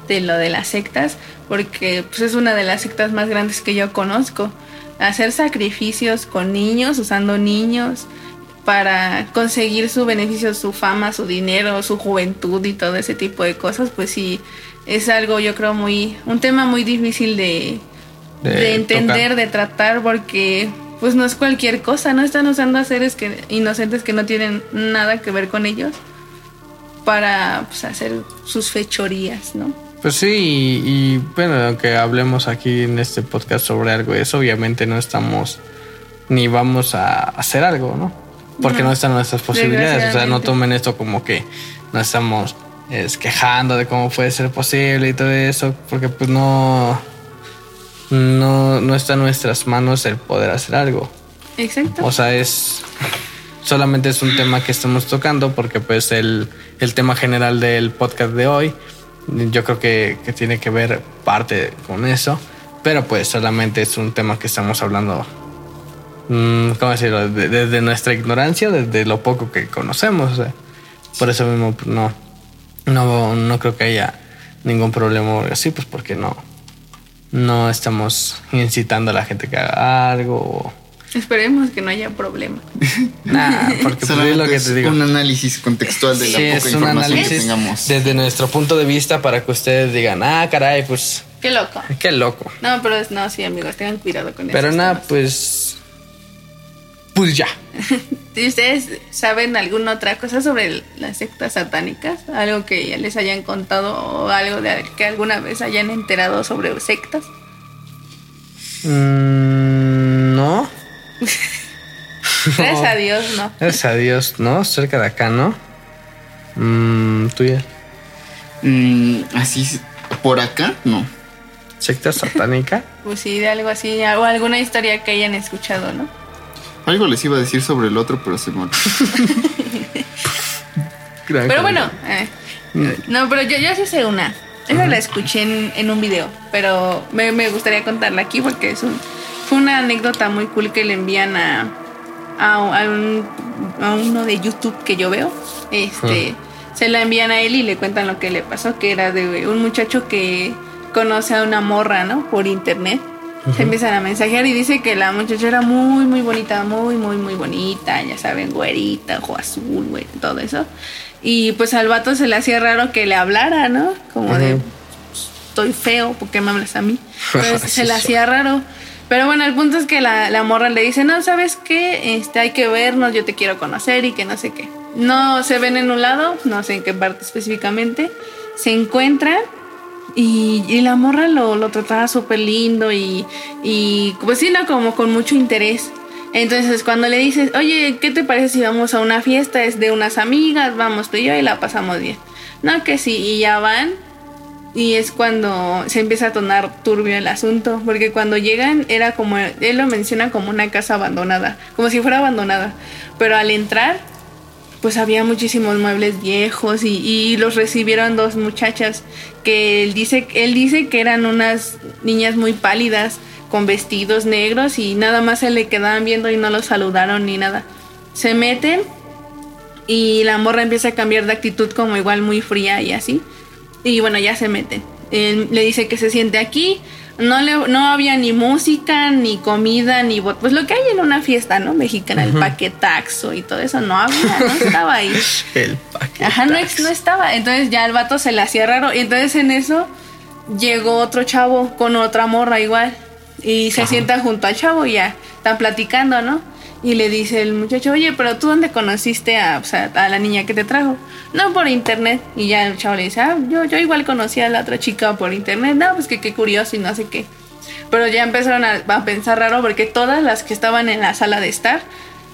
de lo de las sectas, porque pues, es una de las sectas más grandes que yo conozco. Hacer sacrificios con niños, usando niños, para conseguir su beneficio, su fama, su dinero, su juventud y todo ese tipo de cosas, pues sí, es algo yo creo muy, un tema muy difícil de, De de, entender, tocar. de tratar, porque pues no es cualquier cosa, no están usando a seres que, inocentes que no tienen nada que ver con ellos para pues, hacer sus fechorías, ¿no? Pues sí, y, y, bueno, aunque hablemos aquí en este podcast sobre algo de eso, obviamente no estamos ni vamos a hacer algo, ¿no? Porque no, No. están nuestras posibilidades. O sea, no tomen esto como que nos estamos es, quejando de cómo puede ser posible y todo eso, porque pues no, no, no está en nuestras manos el poder hacer algo. Exacto. O sea, es solamente es un tema que estamos tocando porque pues el, el tema general del podcast de hoy yo creo que, que tiene que ver parte con eso, pero pues solamente es un tema que estamos hablando, mm, ¿cómo decirlo? De- Desde nuestra ignorancia, desde lo poco que conocemos. por eso mismo pues, no, no, no creo que haya ningún problema así, pues porque no, no estamos incitando a la gente que haga algo. Esperemos que no haya problema. Nah, porque pues, es lo que es te digo. un análisis contextual de Sí, la es poca un información que análisis tengamos. desde nuestro punto de vista para que ustedes digan, ah, caray, pues Qué loco. qué loco. No, pero es- no, sí, amigos, tengan cuidado con eso. Pero nada, pues. Pues ya. ¿Y ustedes saben alguna otra cosa sobre las sectas satánicas? ¿Algo que ya les hayan contado o algo de que alguna vez hayan enterado sobre sectas? Mm, no. Gracias a Dios, no. Gracias a Dios, ¿no? Cerca de acá, ¿no? Mm, tuya. Mm, así, por acá, no. Secta satánica. Pues sí, de algo así, o alguna historia que hayan escuchado, ¿no? Algo les iba a decir sobre el otro, pero se me olvidó. Pero bueno, eh, no, pero yo, yo sí sé una. Esa la escuché en, en un video, pero me, me gustaría contarla aquí porque es un, fue una anécdota muy cool que le envían a, a, a un- a uno de YouTube que yo veo. Este, Se la envían a él y le cuentan lo que le pasó, que era de un muchacho que conoce a una morra, ¿no? Por internet. Se empiezan a mensajear y dice que la muchacha era muy, muy bonita, muy, muy, muy bonita, ya saben, güerita, ojo azul, güey, todo eso. Y pues al vato se le hacía raro que le hablara, ¿no? Como de, Ujú. estoy feo, ¿por qué me hablas a mí? Entonces se le hacía raro. Pero bueno, el punto es que la, la morra le dice, no, ¿sabes qué? Este, hay que vernos, yo te quiero conocer y que no sé qué. No se ven en un lado, no sé en qué parte específicamente. Se encuentran y, la morra lo, lo trataba súper lindo y, y pues sí, no, como con mucho interés. Entonces cuando le dices, oye, ¿qué te parece si vamos a una fiesta? Es de unas amigas, vamos tú y yo y la pasamos bien. No, que sí, y ya van. Y es cuando se empieza a tornar turbio el asunto, porque cuando llegan era como, él lo menciona como una casa abandonada, como si fuera abandonada. Pero al entrar, pues había muchísimos muebles viejos y, los recibieron dos muchachas que él dice, él dice que eran unas niñas muy pálidas con vestidos negros y nada más se le quedaban viendo y no los saludaron ni nada. Se meten y la morra empieza a cambiar de actitud como igual muy fría y así. Y bueno, ya se meten. Él le dice que se siente aquí. No, le, no había ni música, ni comida, ni bot Pues lo que hay en una fiesta, ¿no? Mexicana, el paquetaxo y todo eso. No había, no estaba ahí. El paquete. Ajá, no, no estaba. Entonces ya el vato se le hacía raro. Y entonces en eso llegó otro chavo con otra morra igual. Y se sienta junto al chavo y ya están platicando, ¿no? Y le dice el muchacho, oye, pero tú dónde conociste a, o sea, a la niña que te trajo? No, por internet. Y ya el chavo le dice, ah, yo, yo igual conocí a la otra chica por internet. No, pues que qué curioso y no sé qué. Pero ya empezaron a, a pensar raro porque todas las que estaban en la sala de estar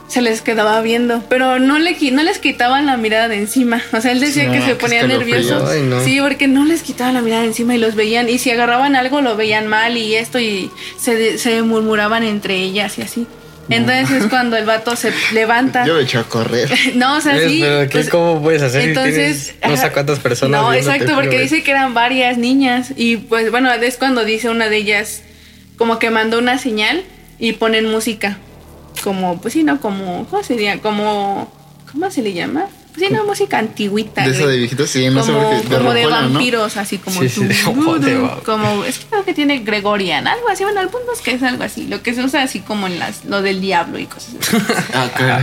se les quedaba viendo, pero no, le, no les quitaban la mirada de encima. O sea, él decía No, que se ponían nerviosos. Ay, no. Sí, porque no les quitaban la mirada de encima y los veían. Y si agarraban algo, lo veían mal y esto, y se, se murmuraban entre ellas y así. Entonces es cuando el vato se levanta. Yo me eché a correr. No, o sea, Es, sí. pero ¿qué- pues, ¿cómo puedes hacer entonces, no sé cuántas personas? No, exacto, porque dice que eran varias niñas. Y pues bueno, es cuando dice una de ellas, como que mandó una señal y ponen música. Como, pues sí, ¿no? Como, ¿cómo sería? Como, ¿cómo se le llama? Pues sí, no, música antigüita. De esa de viejitos, sí, no sé como, por qué. De como de vampiros, así como Sí, sí, tú, de- como de va- como es que creo que tiene Gregorian, algo así, bueno, el punto es que es algo así, lo que se usa así como en las, lo del diablo y cosas así. Ah.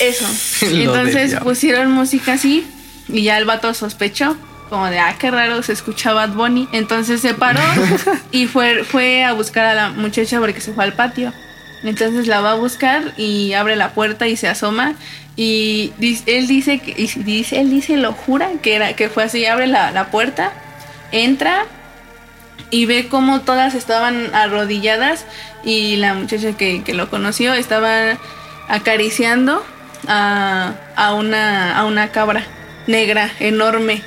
Eso. Entonces pusieron música así y ya el vato sospechó. Como de, ah, qué raro, se escuchaba Bad Bunny. Entonces se paró y fue, fue a buscar a la muchacha porque se fue al patio. Entonces la va a buscar y abre la puerta y se asoma. Y él dice, que, y dice, él dice, lo jura, que, era, que fue así, abre la, la puerta, entra y ve cómo todas estaban arrodilladas y la muchacha que, que lo conoció estaba acariciando a, a una, a una cabra negra enorme.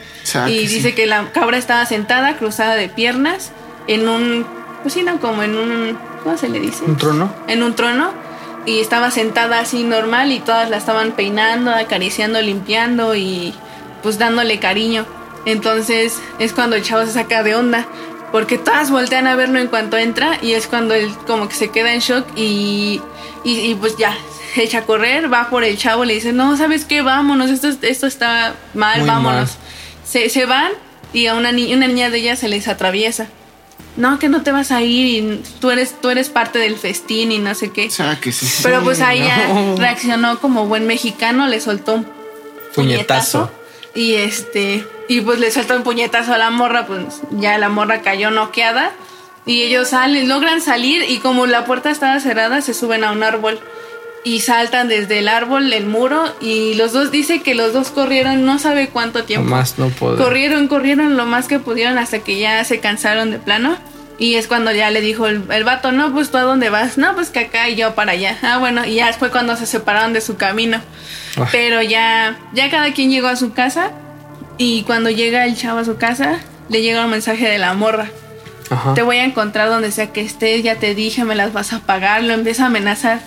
Y dice sí. que la cabra estaba sentada, cruzada de piernas, en un, pues sí, no, como en un, ¿cómo se le dice? ¿Un trono? en un trono y estaba sentada así normal y todas la estaban peinando, acariciando, limpiando y pues dándole cariño. Entonces es cuando el chavo se saca de onda porque todas voltean a verlo en cuanto entra y es cuando él como que se queda en shock y, y, y, pues ya se echa a correr, va por el chavo, le dice, no, ¿sabes qué? Vámonos, esto, esto está mal, Muy vámonos. mal. Se, se van y a una, ni- una niña de ellas se les atraviesa. No, que no te vas a ir y tú eres, tú eres parte del festín y no sé qué. Ah, que sí. Pero pues ahí no. reaccionó como buen mexicano, le soltó un Puñetazo. puñetazo. Y este, y pues le soltó un puñetazo a la morra, pues ya la morra cayó noqueada. Y ellos salen, logran salir y como la puerta estaba cerrada, se suben a un árbol. Y saltan desde el árbol, el muro, y los dos dice que los dos corrieron no sabe cuánto tiempo. Más no puedo. Corrieron, corrieron lo más que pudieron hasta que ya se cansaron de plano. Y es cuando ya le dijo el, el vato, no, pues tú a dónde vas. No, pues que acá y yo para allá. Ah, bueno, y ya fue cuando se separaron de su camino. Ay. Pero ya, ya cada quien llegó a su casa. Y cuando llega el chavo a su casa, le llega un mensaje de la morra. Ajá. Te voy a encontrar donde sea que estés, ya te dije, me las vas a pagar, lo empieza a amenazar.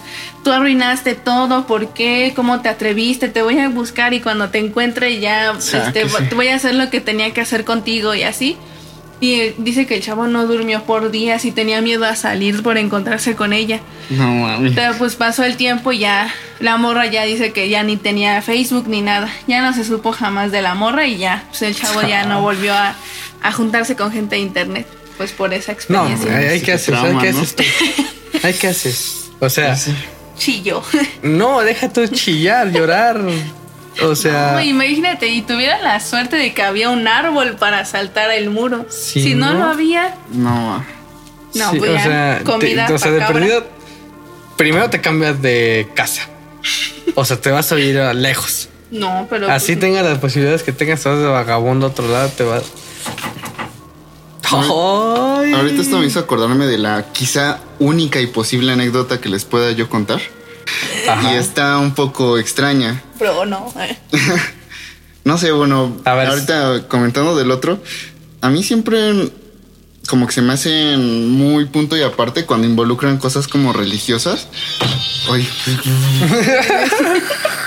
Tú arruinaste todo, ¿por qué? ¿Cómo te atreviste? Te voy a buscar y cuando te encuentre ya sea, este, que sí. te voy a hacer lo que tenía que hacer contigo y así. Y eh, dice que el chavo no durmió por días y tenía miedo a salir por encontrarse con ella. No mami. Pero pues pasó el tiempo y ya la morra ya dice que ya ni tenía Facebook ni nada. Ya no se supo jamás de la morra y ya, pues el chavo ya no volvió a, a juntarse con gente de internet. Pues por esa No, experiencia. ¿hay Sí, qué haces? trauma, ¿Qué ¿no? haces tú? ¿Hay qué haces? O sea. Chillo. no, deja tú chillar, llorar. O sea, No, imagínate, y tuvieran la suerte de que había un árbol para saltar el muro. Si no, ¿no? lo había, No, no, sí, pues o ya, sea, te- comida o sea, de perdido, primero te cambias de casa. O sea, te vas a ir a lejos. No, pero Así pues, tengas las posibilidades que tengas, te vas de vagabundo a otro lado, te vas. Ay. Ahorita esto me hizo acordarme de la quizá única y posible anécdota que les pueda yo contar. Ajá. Y está un poco extraña. pero no. eh. No sé, bueno, A ver. ahorita comentando del otro, a mí siempre como que se me hacen muy punto y aparte cuando involucran cosas como religiosas. Ay,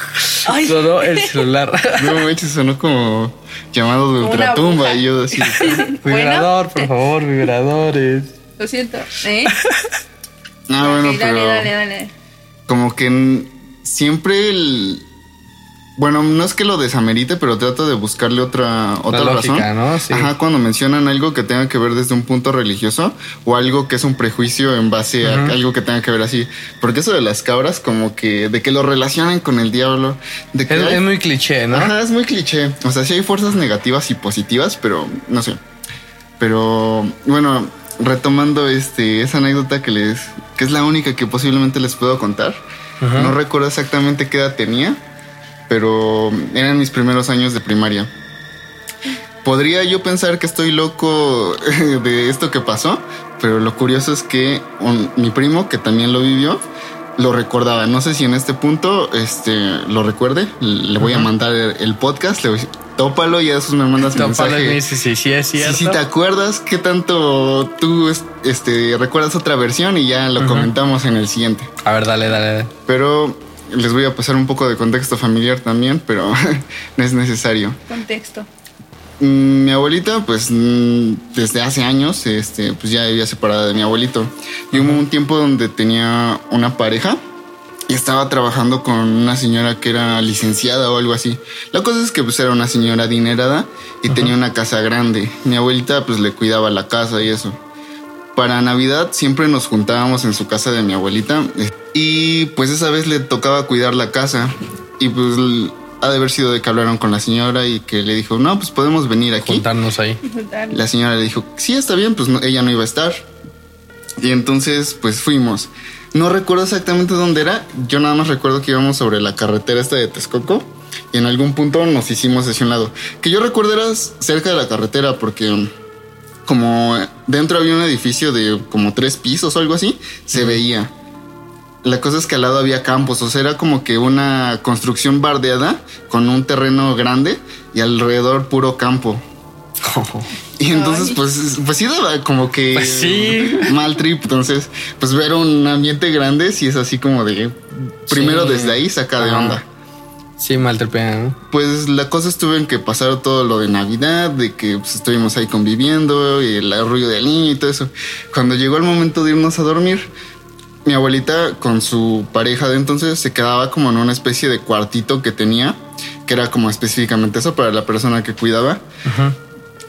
Ay, Sonó el celular. no manches, sonó como llamado de Una ultratumba y yo así. Vibrador, por favor, vibradores. lo siento. ¿Eh? Ah, bueno, Ok, pero dale, dale, dale. como que siempre el bueno, no es que lo desamerite, pero trato de buscarle otra otra lógica, razón. ¿no? Sí. Ajá, cuando mencionan algo que tenga que ver desde un punto religioso o algo que es un prejuicio en base a algo que tenga que ver así, porque eso de las cabras como que de que lo relacionan con el diablo, de que Es, hay- es muy cliché, ¿no? Ajá, es muy cliché. O sea, sí hay fuerzas negativas y positivas, pero no sé. Pero bueno, retomando este esa anécdota que les que es la única que posiblemente les puedo contar. No recuerdo exactamente qué edad tenía, pero eran mis primeros años de primaria. Podría yo pensar que estoy loco de esto que pasó, pero lo curioso es que mi primo, que también lo vivió, lo recordaba. No sé si en este punto este, lo recuerde. Le voy a mandar el, podcast. Le voy, tópalo y a esos me mandas tópalo mensaje. Sí, sí, sí, es cierto. Si, te acuerdas, qué tanto tú este, recuerdas otra versión y ya lo comentamos en el siguiente. A ver, dale, dale. Pero les voy a pasar un poco de contexto familiar también, pero no es necesario. Contexto. Mm, mi abuelita, pues mm, desde hace años, este, pues ya había separada de mi abuelito. Y hubo un tiempo donde tenía una pareja y estaba trabajando con una señora que era licenciada o algo así. La cosa es que pues era una señora adinerada y tenía una casa grande. Mi abuelita pues le cuidaba la casa y eso. Para Navidad siempre nos juntábamos en su casa de mi abuelita y pues esa vez le tocaba cuidar la casa y pues ha de haber sido de que hablaron con la señora y que le dijo, no, pues podemos venir aquí. Juntarnos ahí. La señora le dijo, sí, está bien, pues ella no iba a estar. Y entonces pues fuimos. No recuerdo exactamente dónde era. Yo nada más recuerdo que íbamos sobre la carretera esta de Texcoco. Y en algún punto nos hicimos hacia un lado. Que yo recuerdo era cerca de la carretera porque um, como dentro había un edificio de como tres pisos o algo así, se veía. La cosa es que al lado había campos, o sea, era como que una construcción bardeada con un terreno grande y alrededor puro campo. Y entonces, pues, pues sí daba como que pues sí. mal trip. Entonces, pues ver un ambiente grande, si es así como de primero desde ahí saca de onda. Sí, mal ¿no? Pues la cosa estuvo en que pasaron todo lo de Navidad, de que pues, estuvimos ahí conviviendo y el ruido del niño y todo eso. Cuando llegó el momento de irnos a dormir, mi abuelita con su pareja de entonces se quedaba como en una especie de cuartito que tenía, que era como específicamente eso para la persona que cuidaba. Ajá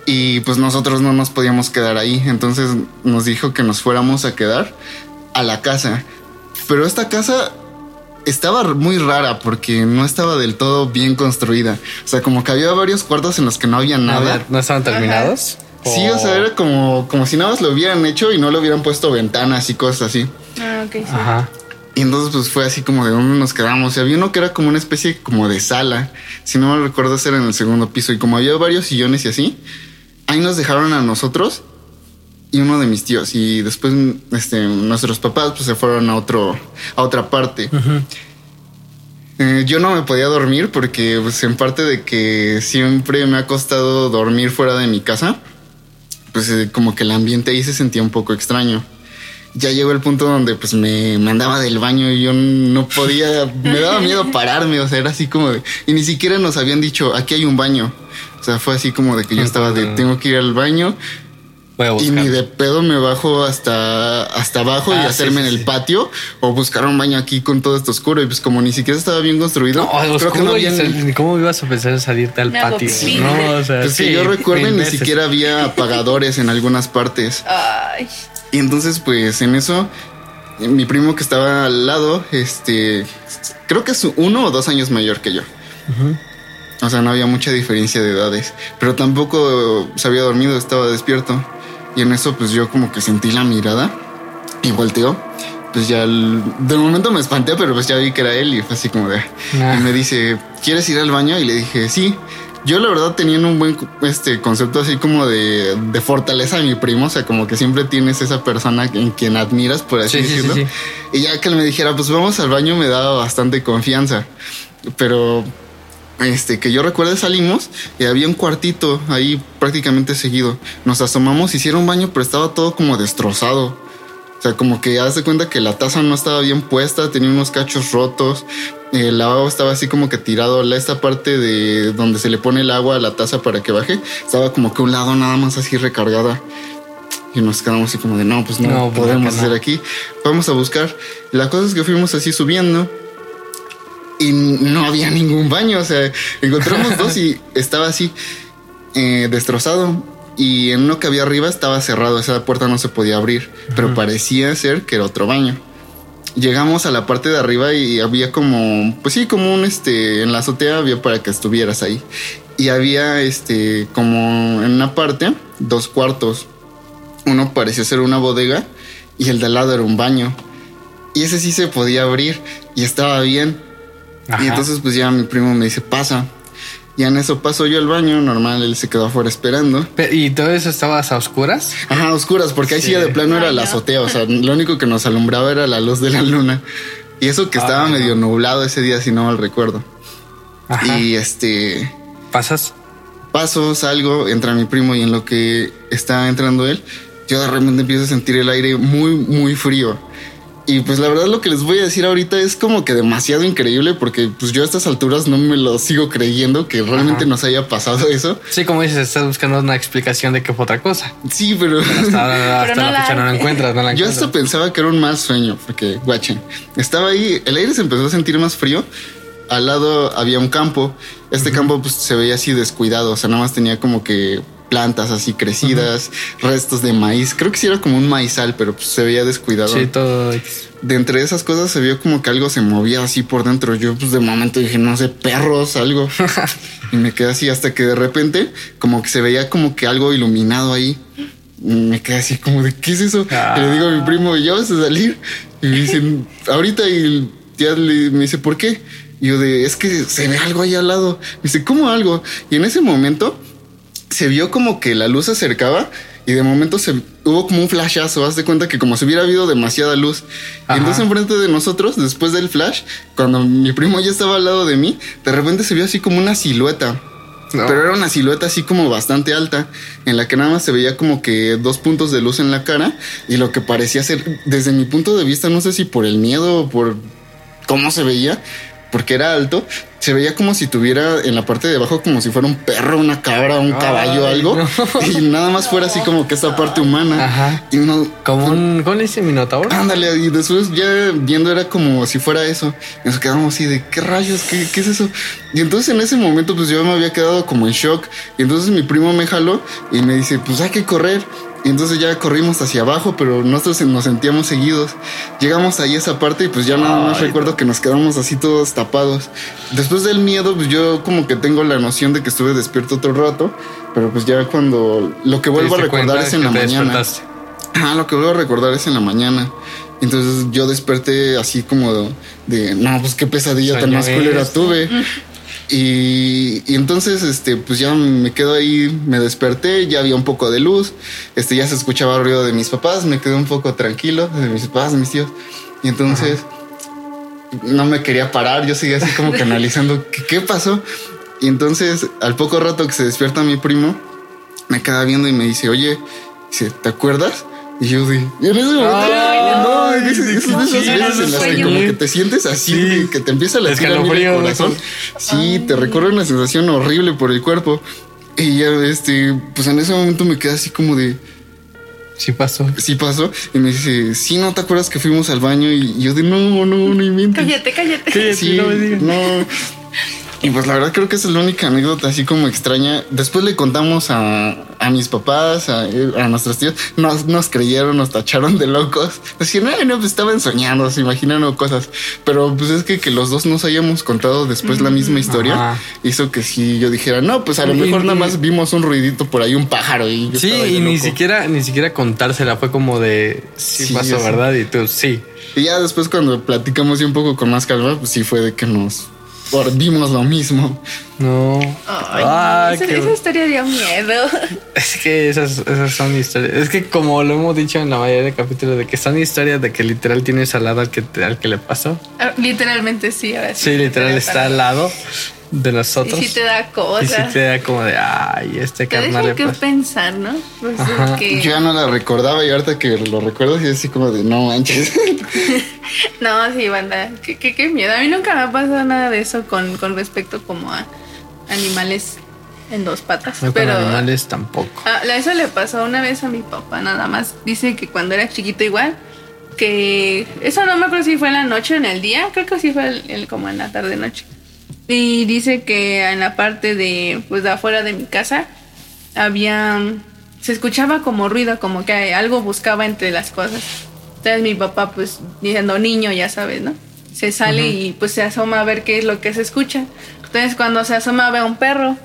y pues nosotros no nos podíamos quedar ahí. Entonces nos dijo que nos fuéramos a quedar a la casa. Pero esta casa estaba muy rara porque no estaba del todo bien construida. O sea, como que había varios cuartos en los que no había nada. ¿No estaban terminados? Sí, o sea, era como, como si nada más lo hubieran hecho y no le hubieran puesto ventanas y cosas así. Ah, ok. Sí. Ajá. Y entonces pues fue así como de dónde nos quedamos. Y había uno que era como una especie como de sala. Si no me recuerdo, era en el segundo piso. Y como había varios sillones y así, ahí nos dejaron a nosotros y uno de mis tíos. Y después este, nuestros papás pues, se fueron a, otro, a otra parte. Eh, yo no me podía dormir porque pues, en parte de que siempre me ha costado dormir fuera de mi casa, pues eh, como que el ambiente ahí se sentía un poco extraño. Ya llegó el punto donde pues me mandaba del baño y yo no podía, me daba miedo pararme, o sea, era así como de, y ni siquiera nos habían dicho, aquí hay un baño. O sea, fue así como de que yo estaba de tengo que ir al baño. Y ni de pedo me bajo hasta, hasta abajo y ah, hacerme en el patio o buscar un baño aquí con todo esto oscuro. Y pues como ni siquiera estaba bien construido. No, creo que no había... ¿Cómo ibas a pensar en salirte al patio? No, o sea, pues que yo recuerdo ni siquiera había apagadores en algunas partes. Ay. Y entonces pues en eso mi primo que estaba al lado, este, creo que es uno o dos años mayor que yo. O sea, no había mucha diferencia de edades. Pero tampoco se había dormido, estaba despierto. Y en eso, pues yo como que sentí la mirada y volteó. Pues ya de momento me espanté, pero pues ya vi que era él y fue así como de. Y me dice, ¿quieres ir al baño? Y le dije, sí. Yo la verdad tenía un buen este concepto así como de, de fortaleza de mi primo, o sea, como que siempre tienes esa persona en quien admiras, por así decirlo. y ya que él me dijera, pues vamos al baño, me daba bastante confianza. Pero este, que yo recuerdo salimos y había un cuartito ahí prácticamente seguido. Nos asomamos, hicieron baño, pero estaba todo como destrozado. O sea, como que haz de cuenta que la taza no estaba bien puesta, tenía unos cachos rotos. El lavabo estaba así como que tirado. Esta parte de donde se le pone el agua a la taza para que baje, estaba como que un lado nada más así recargada. Y nos quedamos así como de no, pues no, pues podemos hacer aquí. Vamos a buscar. La cosa es que fuimos así subiendo y no había ningún baño. O sea, encontramos dos y estaba así eh, destrozado. Y en uno que había arriba estaba cerrado, esa puerta no se podía abrir, pero parecía ser que era otro baño. Llegamos a la parte de arriba y había como, pues sí, como un este, en la azotea había para que estuvieras ahí. Y había este, como en una parte, dos cuartos. Uno parecía ser una bodega y el de al lado era un baño. Y ese sí se podía abrir y estaba bien. Ajá. Y entonces pues ya mi primo me dice, pasa. Ya en eso paso yo al baño, normal, él se quedó afuera esperando. Pe- ¿Y todo eso estabas a oscuras? Ajá, oscuras, porque ahí sí, de plano era la azotea, o sea, lo único que nos alumbraba era la luz de la luna. Y eso que estaba Ay, no. medio nublado ese día, si no mal recuerdo. Ajá. Y este, ¿Pasas? paso, salgo, entra mi primo y en lo que está entrando él, yo de repente empiezo a sentir el aire muy, muy frío. Y pues la verdad lo que les voy a decir ahorita es como que demasiado increíble porque pues yo a estas alturas no me lo sigo creyendo que realmente Ajá. nos haya pasado eso. Sí, como dices, estás buscando una explicación de que fue otra cosa. Sí, pero... Hasta, ahora- hasta Pero no la la fecha no la encuentras, no la Yo encuentras. hasta pensaba que era un mal sueño, porque, guachen, estaba ahí, el aire se empezó a sentir más frío. Al lado había un campo. Este campo pues, se veía así descuidado, o sea, nada más tenía como que plantas así crecidas, restos de maíz. Creo que sí era como un maizal, pero pues, se veía descuidado. Sí, todo. De entre esas cosas se vio como que algo se movía así por dentro. Yo, pues de momento dije, no sé, perros, algo. y me quedé así hasta que de repente, como que se veía como que algo iluminado ahí. Y me quedé así como de, ¿qué es eso? Ah. Y le digo a mi primo, ¿ya vas a salir? Y me dicen, ahorita. Y ya le- me dice, ¿por qué? Y yo de, es que se ve algo ahí al lado. Me dice, ¿cómo algo? Y en ese momento se vio como que la luz se acercaba y de momento se hubo como un flashazo. Haz de cuenta que como si hubiera habido demasiada luz. Ajá. Y entonces enfrente de nosotros, después del flash, cuando mi primo ya estaba al lado de mí, de repente se vio así como una silueta. No. Pero era una silueta así como bastante alta, en la que nada más se veía como que dos puntos de luz en la cara y lo que parecía ser, desde mi punto de vista, no sé si por el miedo o por cómo se veía, porque era alto, se veía como si tuviera en la parte de abajo como si fuera un perro, una cabra, un Ay, caballo, algo, no. y nada más fuera así como que esta parte humana. Ajá. Y no, Como un. ¿Cómo le dice Minotauro? Ándale, y después ya viendo era como si fuera eso. Y nos quedamos así de qué rayos, qué, qué es eso. Y entonces en ese momento, pues yo me había quedado como en shock. Y entonces mi primo me jaló y me dice, pues hay que correr. Y entonces ya corrimos hacia abajo, pero nosotros nos sentíamos seguidos. Llegamos ahí a esa parte y pues ya nada más Ay, recuerdo que nos quedamos así todos tapados. Después del miedo, pues yo como que tengo la noción de que estuve despierto otro rato. Pero pues ya cuando lo que ¿Te vuelvo a recordar es en que la mañana. Ah, lo que voy a recordar es en la mañana. Entonces yo desperté así como de, de, no, pues qué pesadilla tan Soñé más culera tuve. Y, y entonces, este, pues ya me quedo ahí, me desperté, ya había un poco de luz, este, ya se escuchaba el ruido de mis papás, me quedé un poco tranquilo, de mis papás, de mis tíos. Y entonces no me quería parar, yo seguía así como que analizando qué, qué pasó. Y entonces, al poco rato que se despierta mi primo, me queda viendo y me dice, oye, ¿te acuerdas? Y yo de, y en ese momento, Ay, no, no, es ¿cómo de esas que veces en las que como que te sientes así, Sí. que te empieza a latir a mí el Escalofrío, corazón. Sí, te recorre una sensación horrible por el cuerpo. Y ya, este, pues en ese momento me quedé así como de, Sí pasó. sí pasó. Y me dice, sí, ¿no te acuerdas que fuimos al baño? Y yo de, no, no, no inventes. Cállate, cállate. ¿Qué? Sí, no me digas. no. Y pues la verdad creo que es la única anécdota así como extraña. Después le contamos a, a mis papás, a, a nuestros tíos. Nos, nos creyeron, nos tacharon de locos. Decían, no, no, pues estaban soñando, se imaginaron cosas. Pero pues es que, que los dos nos hayamos contado después la misma historia Ajá. hizo que sí yo dijera, no, pues a lo Y- mejor nada y- más vimos un ruidito por ahí, un pájaro. Y yo Sí, y ni loco. siquiera, ni siquiera contársela fue como de sí, Sí, pasó. ¿verdad? Y tú, sí. Y ya después cuando platicamos ya un poco con más calma, pues sí fue de que nos por- vimos lo mismo. No. Ay, Ay, esa, qué- esa historia dio miedo. Es que esas, esas son historias. Es que como lo hemos dicho en la mayoría de capítulos, de que son historias de que literal tienes al lado al que, te- al que le pasó. Ah, Literalmente sí, ahora sí. Sí, literal está al lado de Y nosotros. sí te da Y cosas. sí te da como de, ay, este te carnal deja que pensar, ¿no? Pues Ajá. es que- Yo ya no la recordaba y ahorita que lo recuerdo y así como de no manches. No, sí, banda. Qué, qué, qué miedo. A mí nunca me ha pasado nada de eso con, con respecto como a animales en dos patas. No, con pero animales tampoco. Ah, eso le pasó una vez a mi papá, nada más. Dice que cuando era chiquito igual, que eso no me acuerdo si fue en la noche o en el día, creo que sí fue el, el- como en la tarde noche. Y dice que en la parte de pues de afuera de mi casa había se escuchaba como ruido, como que algo buscaba entre las cosas. Entonces mi papá pues diciendo niño, ya sabes, ¿no? Se sale y pues se asoma a ver qué es lo que se escucha. Entonces cuando se asoma ve a un perro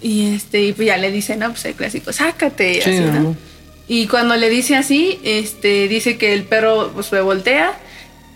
y este y pues ya le dice, no, pues el clásico, sácate, y Sí, así, ¿no? ¿no? Y cuando le dice así, este dice que el perro pues se voltea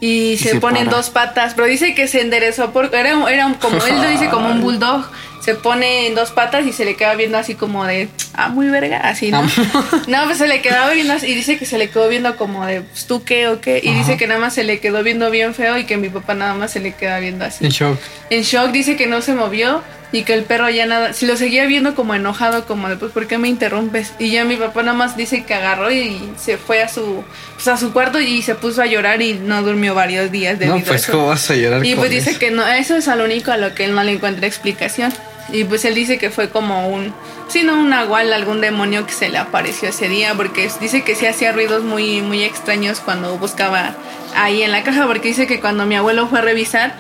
y se, se pone en dos patas, pero dice que se enderezó porque era, era como él lo dice como un bulldog, se pone en dos patas y se le queda viendo así como de ah muy verga, así no. no, pues se le quedaba viendo así, y dice que se le quedó viendo como de pues, tú qué o qué y dice que nada más se le quedó viendo bien feo y que mi papá nada más se le queda viendo así. En shock. En shock dice que no se movió y que el perro ya nada, si lo seguía viendo como enojado, como de pues ¿por qué me interrumpes? Y ya mi papá nada más dice que agarró y se fue a su pues, a su cuarto y se puso a llorar y no durmió varios días debido No, a pues eso. cómo vas a llorar Y pues dice eso? que no, eso es a lo único a lo que él no le encuentra explicación. Y pues él dice que fue como un, sí, no un nahual, algún demonio que se le apareció ese día, porque dice que sí hacía ruidos muy, muy extraños cuando buscaba ahí en la caja, porque dice que cuando mi abuelo fue a revisar,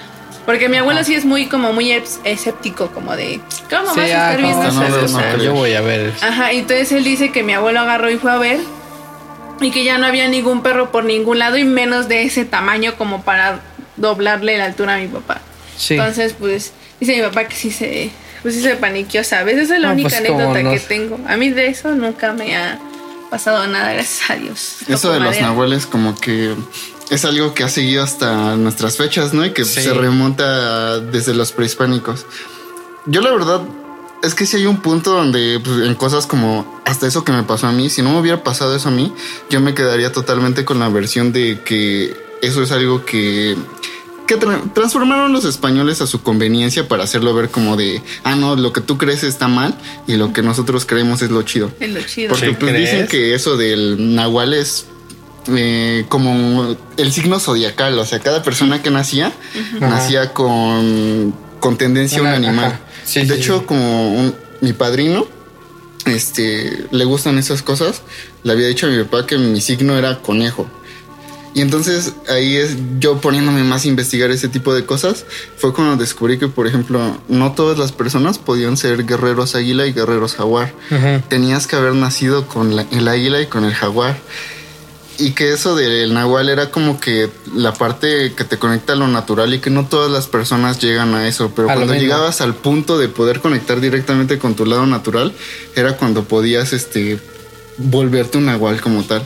porque mi abuelo sí es muy como muy escéptico, como de, ¿cómo Sí, vas a ah, estar ¿cómo viendo no, no, creo. Yo voy a ver. Ajá, entonces él dice que mi abuelo agarró y fue a ver y que ya no había ningún perro por ningún lado y menos de ese tamaño como para doblarle la altura a mi papá. Sí. Entonces, pues, dice mi papá que sí se, pues sí se paniqueó, ¿sabes? Esa es la No, única pues, anécdota no. que tengo. A mí de eso nunca me ha pasado nada, gracias a Dios. Eso Toco de los madera. nahuales como que es algo que ha seguido hasta nuestras fechas, ¿no? Y que Sí. se remonta desde los prehispánicos. Yo la verdad es que si hay un punto donde pues, en cosas como hasta eso que me pasó a mí, si no me hubiera pasado eso a mí, yo me quedaría totalmente con la versión de que eso es algo que que tra- transformaron los españoles a su conveniencia para hacerlo ver como de, ah, no, lo que tú crees está mal y lo que nosotros creemos es lo chido. Es lo chido. Porque ¿Sí pues crees? dicen que eso del nahual es eh, como el signo zodiacal, o sea, cada persona que nacía nacía con, con tendencia a un animal. Sí, de sí, hecho, sí. como un- mi padrino, este, le gustan esas cosas, le había dicho a mi papá que mi signo era conejo. Y entonces ahí es yo poniéndome más a investigar ese tipo de cosas. Fue cuando descubrí que, por ejemplo, no todas las personas podían ser guerreros águila y guerreros jaguar. Tenías que haber nacido con la- el águila y con el jaguar. Y que eso del nahual era como que la parte que te conecta a lo natural y que no todas las personas llegan a eso. Pero A cuando llegabas al punto de poder conectar directamente con tu lado natural, era cuando podías este, volverte un nahual como tal.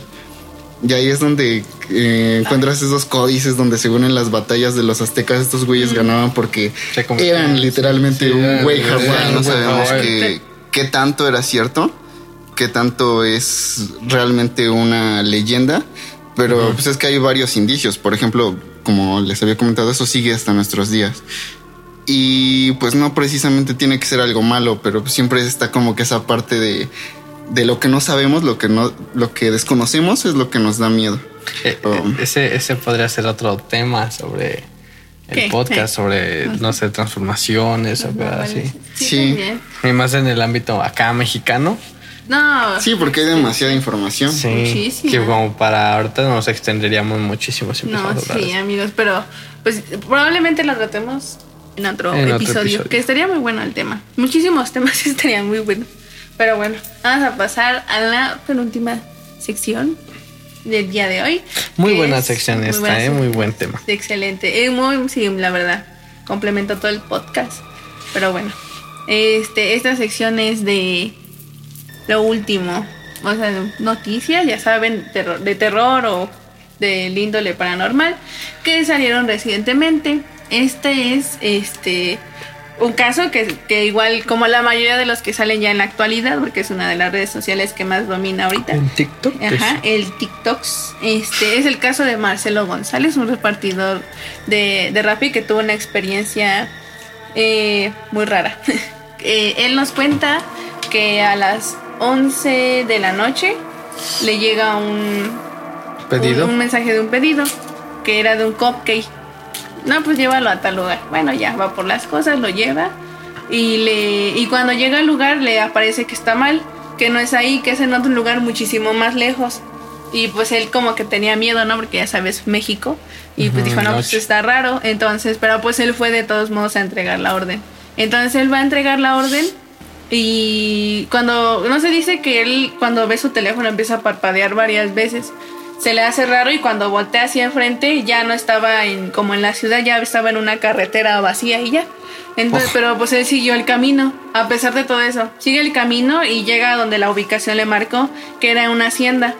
Y ahí es donde eh, encuentras esos códices donde según en las batallas de los aztecas estos güeyes ganaban porque eran literalmente sí, un güey jaguar. No sabemos qué tanto era cierto, qué tanto es realmente una leyenda. Pero pues es que hay varios indicios. Por ejemplo, como les había comentado, eso sigue hasta nuestros días. Y pues no precisamente tiene que ser algo malo, pero siempre está como que esa parte de, de lo que no sabemos, lo que no, lo que desconocemos es lo que nos da miedo. Eh, eh, ese, ese podría ser otro tema sobre el ¿Qué? podcast, ¿Qué? sobre, no sé, transformaciones o cosas así. Sí, Sí. Y más en el ámbito acá mexicano. No. Sí, porque hay demasiada información. Sí. Muchísima. Que como para ahorita nos extenderíamos muchísimo si No, sí, amigos, pero pues probablemente lo tratemos en otro, En otro episodio, que estaría muy bueno el tema. Muchísimos temas estarían muy buenos. Pero bueno, vamos a pasar a la penúltima sección del día de hoy. Muy buena es- sección muy esta, buena ¿eh? Muy buen tema. Excelente. Eh, muy, sí, la verdad. Complementa todo el podcast. Pero bueno. Este, esta sección es de lo último. O sea, noticias, ya saben, terror- de terror o del índole paranormal que salieron recientemente. Este es este un caso que, que igual como la mayoría de los que salen ya en la actualidad, porque es una de las redes sociales que más domina ahorita. En TikTok. Ajá, el TikToks. Este es el caso de Marcelo González, un repartidor de, de Rappi que tuvo una experiencia eh, muy rara. Eh, él nos cuenta que a las 11 de la noche le llega un, pedido. un, un mensaje de un pedido que era de un cupcake. No, pues llévalo a tal lugar. Bueno, ya va por las cosas, lo lleva. Y, le, y cuando llega al lugar le aparece que está mal, que no es ahí, que es en otro lugar muchísimo más lejos. Y pues él como que tenía miedo, ¿no? Porque ya sabes, México. Y pues dijo, no, pues está raro. Entonces, pero pues él fue de todos modos a entregar la orden. Entonces él va a entregar la orden y cuando, no se dice que él cuando ve su teléfono empieza a parpadear varias veces. Se le hace raro y cuando voltea hacia enfrente ya no estaba en, como en la ciudad, ya estaba en una carretera vacía y ya. Entonces, Uf. pero pues él siguió el camino, a pesar de todo eso. Sigue el camino y llega a donde la ubicación le marcó, que era una hacienda.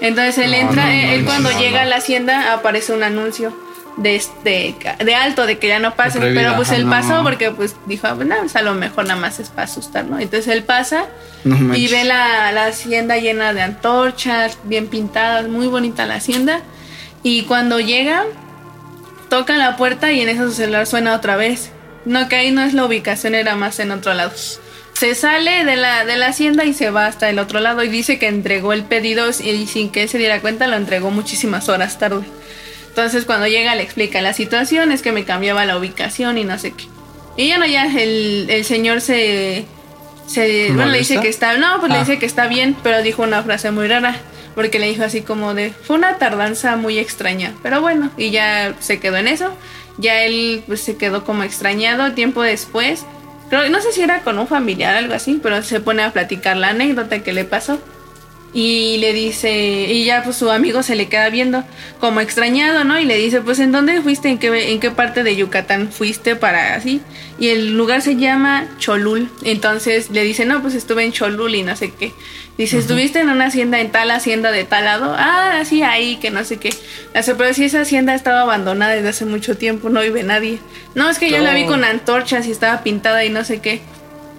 Entonces él No, entra, no, él no, él no, cuando llega a la hacienda aparece un anuncio de, este, de alto, de que ya no pase. Pero pues él no. pasó porque pues dijo, ah, bueno, pues a lo mejor nada más es para asustar, ¿no? Entonces él pasa No y ve la, la hacienda llena de antorchas, bien pintadas, muy bonita la hacienda. Y cuando llega, toca la puerta y en eso su celular suena otra vez. No, que ahí no es la ubicación, era más en otro lado. Se sale de la, de la hacienda y se va hasta el otro lado y dice que entregó el pedido y sin que él se diera cuenta lo entregó muchísimas horas tarde. Entonces cuando llega le explica la situación, es que me cambiaba la ubicación y no sé qué. Y ya no, ya el, el señor se... se bueno, le dice que está... No, pues le Ah. dice que está bien, pero dijo una frase muy rara. Porque le dijo así como de... Fue una tardanza muy extraña. Pero bueno, y ya se quedó en eso. Ya él pues, se quedó como extrañado tiempo después. No sé si era con un familiar o algo así, pero se pone a platicar la anécdota que le pasó. Y le dice, y ya pues su amigo se le queda viendo como extrañado, ¿no? Y le dice, pues ¿en dónde fuiste? ¿En qué, en qué parte de Yucatán fuiste para así? Y el lugar se llama Cholul. Entonces le dice, no, pues estuve en Cholul y no sé qué. Dice, ¿estuviste en una hacienda, en tal hacienda de tal lado? Ah, sí, ahí, que no sé qué. Pero si esa hacienda estaba abandonada desde hace mucho tiempo, no vive nadie. No, es que yo la vi con antorchas y estaba pintada y no sé qué.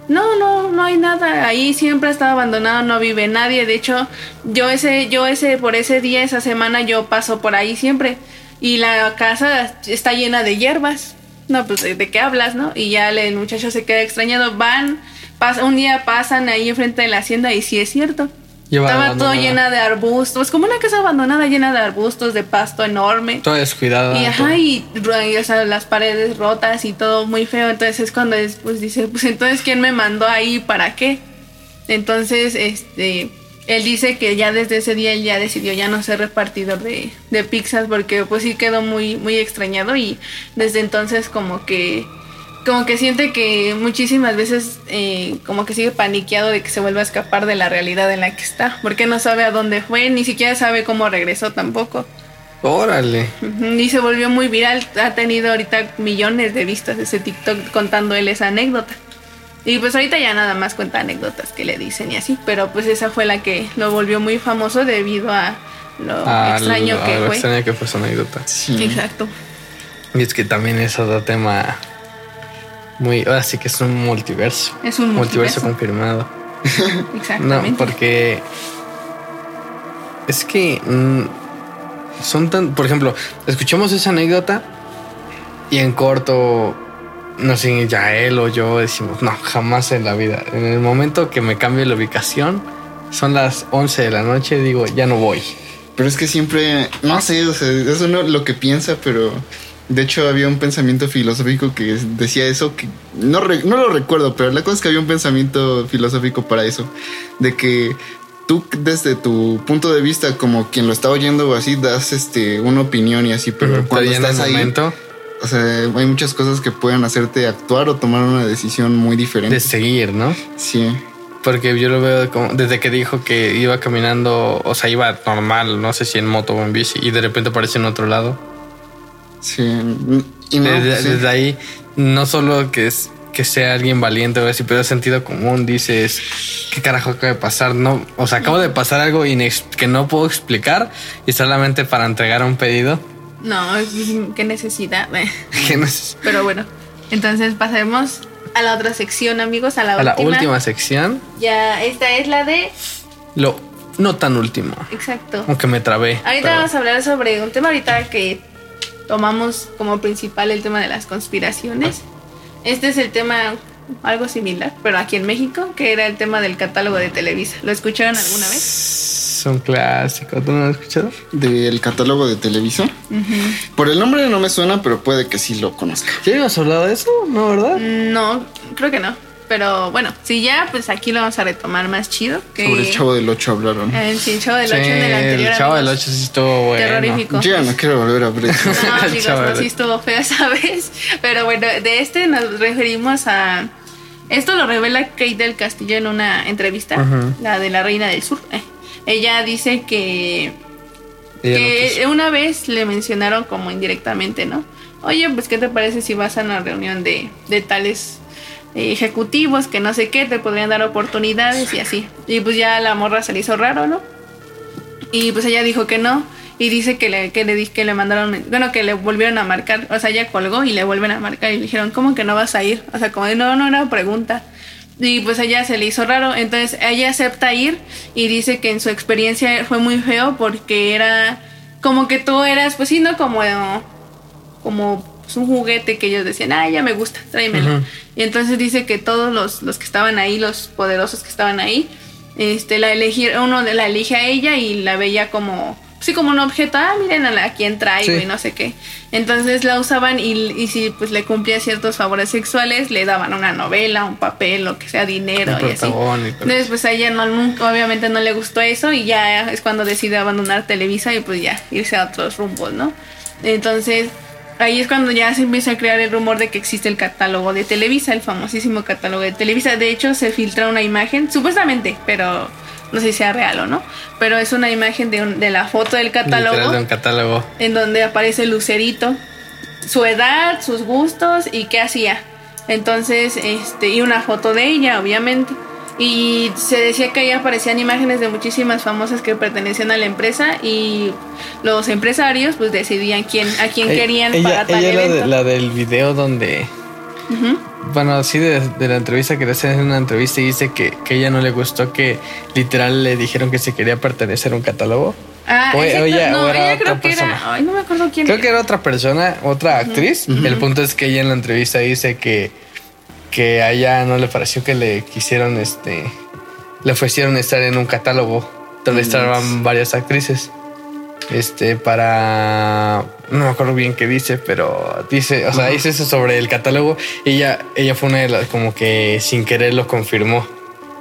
No, no, no hay nada. Ahí siempre ha estado abandonado, no vive nadie. De hecho, yo ese, yo ese, por ese día, esa semana, yo paso por ahí siempre. Y la casa está llena de hierbas. No, pues de, qué hablas, ¿no? Y ya el muchacho se queda extrañado. Van, pasa, un día pasan ahí enfrente de la hacienda y sí es cierto. Lleva Estaba todo llena de arbustos, como una casa abandonada llena de arbustos, de pasto enorme. Todo descuidado. Y ajá, y, y, o sea, las paredes rotas y todo muy feo. Entonces es cuando es, pues dice, pues entonces ¿quién me mandó ahí para qué? Entonces, este, él dice que ya desde ese día él ya decidió ya no ser repartidor de, de pizzas porque pues sí quedó muy, muy extrañado y desde entonces como que como que siente que muchísimas veces eh, como que sigue paniqueado de que se vuelva a escapar de la realidad en la que está, porque no sabe a dónde fue, ni siquiera sabe cómo regresó tampoco. Órale. Y se volvió muy viral. Ha tenido ahorita millones de vistas ese TikTok contando él esa anécdota. Y pues ahorita ya nada más cuenta anécdotas que le dicen y así. Pero pues esa fue la que lo volvió muy famoso debido a lo Ah, extraño lo- que lo fue. extraño que fue su anécdota. Sí. Exacto. Y es que también es otro tema muy. Ahora sí que es un multiverso. Es un multiverso. confirmado. No, Exactamente. porque. Es que. mm, son tan. Por ejemplo, escuchamos esa anécdota y en corto. No sé, ya él o yo decimos, no, jamás en la vida. En el momento que me cambie la ubicación, son las 11 de la noche, digo, ya no voy. Pero es que siempre, no sé, o sea, eso no es lo que piensa, pero de hecho había un pensamiento filosófico que decía eso, que no, re- no lo recuerdo, pero la cosa es que había un pensamiento filosófico para eso, de que tú desde tu punto de vista como quien lo está oyendo o así das este una opinión y así, pero Pero cuando estás ahí, momento o sea, hay muchas cosas que pueden hacerte actuar o tomar una decisión muy diferente. de seguir, ¿no? Sí. Porque yo lo veo como desde que dijo que iba caminando, o sea, iba normal, no sé si en moto o en bici, y de repente aparece en otro lado. Sí. Y no, desde, sí. desde ahí, no solo que es que sea alguien valiente o así, pero es sentido común, dices, ¿qué carajo acaba de pasar? No, o sea, acabo de pasar algo que no puedo explicar y solamente para entregar un pedido. No, es- qué necesidad. que no es- Pero bueno, entonces pasemos a la otra sección, amigos, a la, a la última. última sección, Ya, esta es la de. lo no tan último, Exacto. aunque me trabé. Ahorita pero- vamos a hablar sobre un tema ahorita que tomamos como principal el tema de las conspiraciones. Este es el tema algo similar, pero aquí en México, que era el tema del catálogo de Televisa. ¿Lo escucharon alguna vez? Es un clásico, ¿tú no lo has escuchado? Del catálogo de Televisa. Por el nombre no me suena, pero puede que sí lo conozca. ¿Ya habíamos hablado de eso? ¿No, verdad? No, creo que no. Pero bueno, si ya, pues aquí lo vamos a retomar más chido. Que Sobre el Chavo del 8 hablaron. Eh, sí, el Chavo del 8 Sí, en el anterior. el Chavo del amigos. 8 sí estuvo bueno. Terrorífico. Yo ya no quiero volver a ver eso. No, El amigos, Chavo no, del sí estuvo feo esa vez. Pero bueno, de este nos referimos a. Esto lo revela Kate del Castillo en una entrevista, la de la Reina del Sur. Eh, Ella dice que, Ella que una vez le mencionaron como indirectamente, ¿no? Oye, pues ¿qué te parece si vas a una reunión de, de tales ejecutivos que no sé qué, te podrían dar oportunidades y así? Y pues ya la morra se le hizo raro, ¿no? Y pues ella dijo que no. y dice que le, que le, que le mandaron, bueno, que le volvieron a marcar, o sea, ella colgó y le vuelven a marcar y le dijeron, ¿cómo que no vas a ir? O sea, como no, no era pregunta. Y pues ella se le hizo raro, entonces ella acepta ir y dice que en su experiencia fue muy feo porque era como que tú eras, pues sí, no como, como pues, un juguete que ellos decían, ah, ya me gusta, tráemelo. Y entonces dice que todos los, los que estaban ahí, los poderosos que estaban ahí, este, la elegir, uno de la elige a ella y la veía como, sí, como un objeto, ah, miren a, la, a quién traigo Sí. y no sé qué. Entonces la usaban y, y si pues le cumplía ciertos favores sexuales, le daban una novela, un papel, lo que sea, dinero y así. Entonces pues a ella no, nunca, obviamente no le gustó eso y ya es cuando decide abandonar Televisa y pues ya irse a otros rumbos, ¿no? Entonces ahí es cuando ya se empieza a crear el rumor de que existe el catálogo de Televisa, el famosísimo catálogo de Televisa. De hecho se filtra una imagen, supuestamente, pero no sé si sea real o no, pero es una imagen de, un- de la foto del catálogo de un catálogo. en donde aparece Lucerito, su edad, sus gustos y qué hacía. Entonces, este, y una foto de ella, obviamente. Y se decía que ahí aparecían imágenes de muchísimas famosas que pertenecían a la empresa y los empresarios pues decidían quién, a quién Eh, querían ella, para tal ella la, de- evento. la del video donde. Bueno, sí, de, de la entrevista que le hacen en una entrevista y dice que, que ella no le gustó que literal le dijeron que se quería pertenecer a un catálogo. Ah, O- exacto. ella- no, o era ella otra creo que persona. era, ay, no me acuerdo quién Creo que era otra persona, otra actriz. El punto es que ella en la entrevista dice que, que a ella no le pareció que le quisieron, este, le ofrecieron estar en un catálogo donde estaban varias actrices. Este, para. No me acuerdo bien qué dice, pero dice, o sea, dice eso sobre el catálogo. Y ella, ella fue una de las, como que sin querer lo confirmó.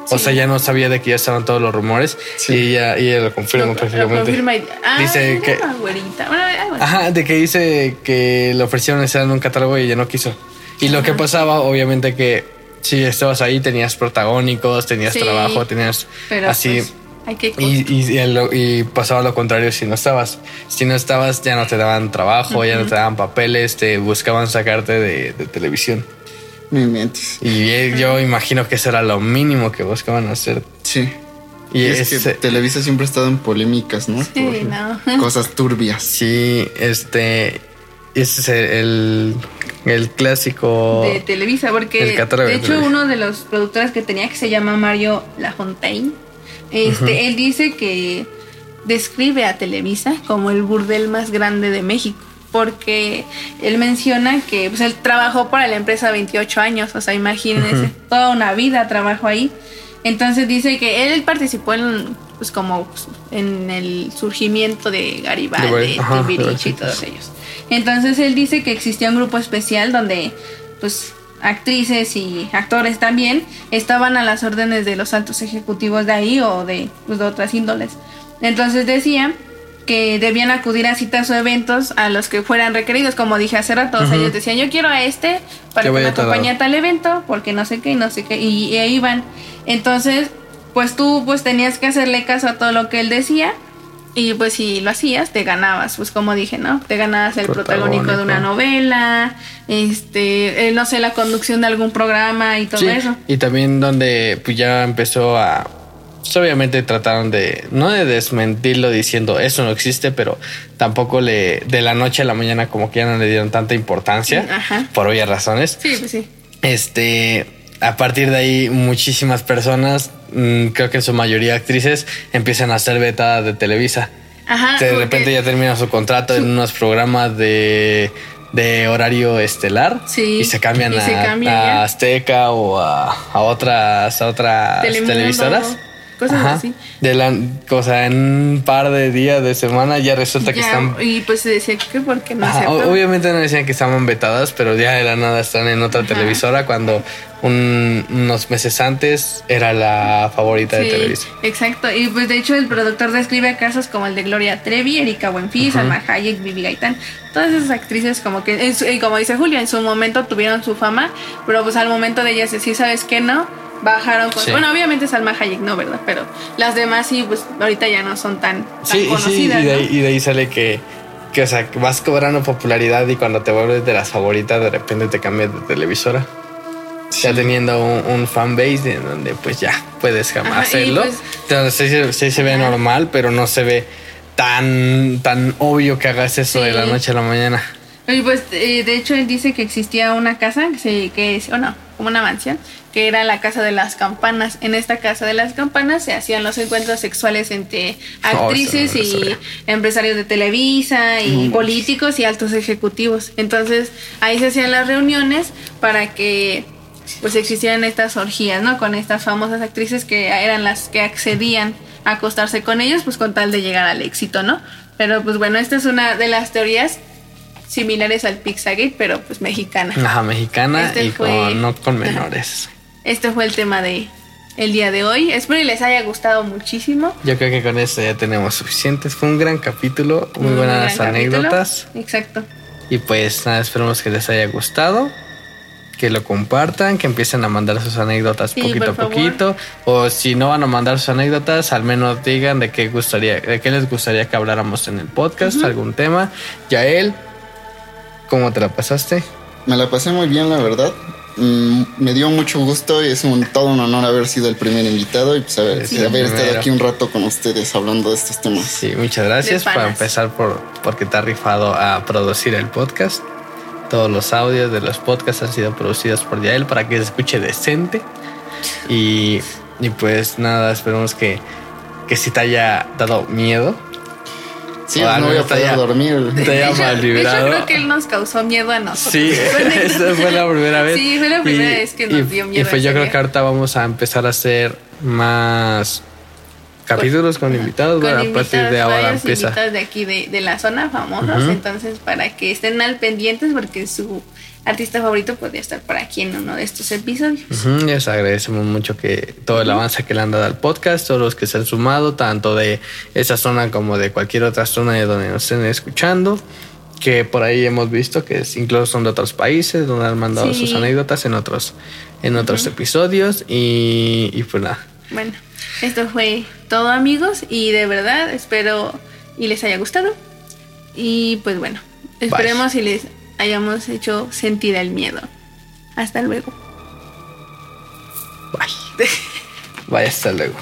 O sea, ya no sabía de que ya estaban todos los rumores. Sí. Y ella, y ella lo confirma Lo- lo prácticamente. confirma y- ah, Dice que-. Bueno, ay, bueno. Ajá, de que dice que le ofrecieron estar en un catálogo y ella no quiso. Y lo que pasaba, obviamente, que si estabas ahí, tenías protagónicos, tenías Sí. trabajo, tenías Pero así. pues, hay que y, y, y el- y pasaba lo contrario si no estabas. Si no estabas, ya no te daban trabajo, ya no te daban papeles, te buscaban sacarte de, de televisión. Me mientes. Y yo imagino que eso era lo mínimo que buscaban hacer. Sí. Y Y es que Televisa siempre ha estado en polémicas, ¿no? Sí, no. Cosas turbias. Sí, este. Ese es el, el clásico. de Televisa, porque El catálogo de de hecho Televisa. uno de los productores que tenía que se llama Mario Lafontaine, este, él dice que describe a Televisa como el burdel más grande de México, porque él menciona que pues, él trabajó para la empresa 28 años, o sea, imagínense, toda una vida trabajó ahí. Entonces dice que él participó en pues como en el surgimiento de Garibaldi, Timbiriche y todos ellos. Entonces él dice que existía un grupo especial donde pues actrices y actores también estaban a las órdenes de los altos ejecutivos de ahí o de, pues, de otras índoles. Entonces decía que debían acudir a citas o eventos a los que fueran requeridos, como dije hace rato, o sea, ellos decían, yo quiero a este para Que que me acompañe lado". a tal evento, porque no sé qué y no sé qué, y, y ahí van. Entonces, pues tú pues tenías que hacerle caso a todo lo que él decía y pues si lo hacías te ganabas, pues como dije, ¿no? Te ganabas el protagónico de una novela, este, eh, no sé, la conducción de algún programa y todo Sí, eso. Y también donde pues ya empezó a. Pues obviamente trataron de. No de desmentirlo diciendo eso no existe, pero tampoco le. De la noche a la mañana, como que ya no le dieron tanta importancia. Ajá. Por obvias razones. Sí, pues sí. Este. A partir de ahí, muchísimas personas, mm, creo que en su mayoría actrices, empiezan a ser vetadas de Televisa. Ajá. de repente ya termina su contrato en unos programas de, de horario estelar Sí, y se cambian y a, se cambia a ya. Azteca o a, a otras a otras Telemundo, televisoras. Cosas así. De la, o sea, en un par de días de semana ya resulta que Ya, están Y pues se decía que porque no Ajá, obviamente no decían que estaban vetadas, pero ya de la nada están en otra televisora cuando un- unos meses antes era la favorita de Sí, Televisa. exacto. Y pues de hecho el productor describe casos como el de Gloria Trevi, Erika Buenfil, Salma Hayek, Vivi Gaitán. Todas esas actrices como que, en su- y como dice Julia, en su momento tuvieron su fama, pero pues al momento de ellas decir, ¿sabes qué? No, bajaron con... Sí. Bueno, obviamente Salma Hayek no, ¿verdad? Pero las demás sí, pues ahorita ya no son tan, tan Sí, y sí, y conocidas. de, ¿no? ahí, y de ahí sale que, que, o sea, que vas cobrando popularidad y cuando te vuelves de las favoritas, de repente te cambias de televisora. Ya teniendo un, un fanbase en donde pues ya puedes jamás Ajá, hacerlo. pues- Entonces sí, se- sí se ve normal, pero no se ve tan, tan obvio que hagas eso de la Sí. noche a la mañana. Y pues eh, de hecho él dice que existía una casa que se que es o no, como una mansión, que era la casa de las campanas. En esta casa de las campanas se hacían los encuentros sexuales entre actrices eso no lo y empresarios de Televisa y políticos y altos ejecutivos. Entonces, ahí se hacían las reuniones para que pues existieran estas orgías, ¿no? Con estas famosas actrices que eran las que accedían a acostarse con ellos, pues con tal de llegar al éxito, ¿no? Pero pues bueno, esta es una de las teorías similares al Pizzagate, pero pues mexicana. Ajá, mexicana Este y fue- con, no con menores. Este fue el tema de el día de hoy. Espero y les haya gustado muchísimo. Yo creo que con esto ya tenemos suficientes. Fue un gran capítulo, muy buenas gran capítulo. anécdotas. Exacto. Y pues nada, esperemos que les haya gustado. Que lo compartan, que empiecen a mandar sus anécdotas Sí, poquito a poquito. O si no van a mandar sus anécdotas, al menos digan de qué gustaría, de qué les gustaría que habláramos en el podcast, algún tema. Yael, ¿cómo te la pasaste? Me la pasé muy bien, la verdad. Mm, me dio mucho gusto y es un, todo un honor haber sido el primer invitado y pues haber, Sí, haber estado aquí un rato con ustedes hablando de estos temas. Sí, muchas gracias para empezar por porque te has rifado a producir el podcast. Todos los audios de los podcasts han sido producidos por Yael para que se escuche decente. Y, y pues nada, esperemos que, que si te haya dado miedo, Sí, no voy a poder haya- dormir. te de hecho, librado. creo que él nos causó miedo a nosotros. Sí, esa fue la primera vez. Sí, fue la primera vez que nos y- dio miedo Y pues yo creo que ahorita vamos a empezar a hacer más capítulos con invitados. Con bueno, a partir de invitados, ahora empieza. invitados de aquí de, de la zona famosos, Ujú. entonces para que estén al pendientes porque su artista favorito podría estar por aquí en uno de estos episodios. Ujú, Les agradecemos mucho que todo el avance que le han dado al podcast, todos los que se han sumado, tanto de esa zona como de cualquier otra zona de donde nos estén escuchando, que por ahí hemos visto que es- incluso son de otros países, donde han mandado Sí. sus anécdotas en otros, en otros episodios y, y pues nada. Bueno, esto fue todo amigos y de verdad espero y les haya gustado. Y pues bueno, esperemos y les hayamos hecho sentir el miedo. Hasta luego. Bye. Bye, hasta luego.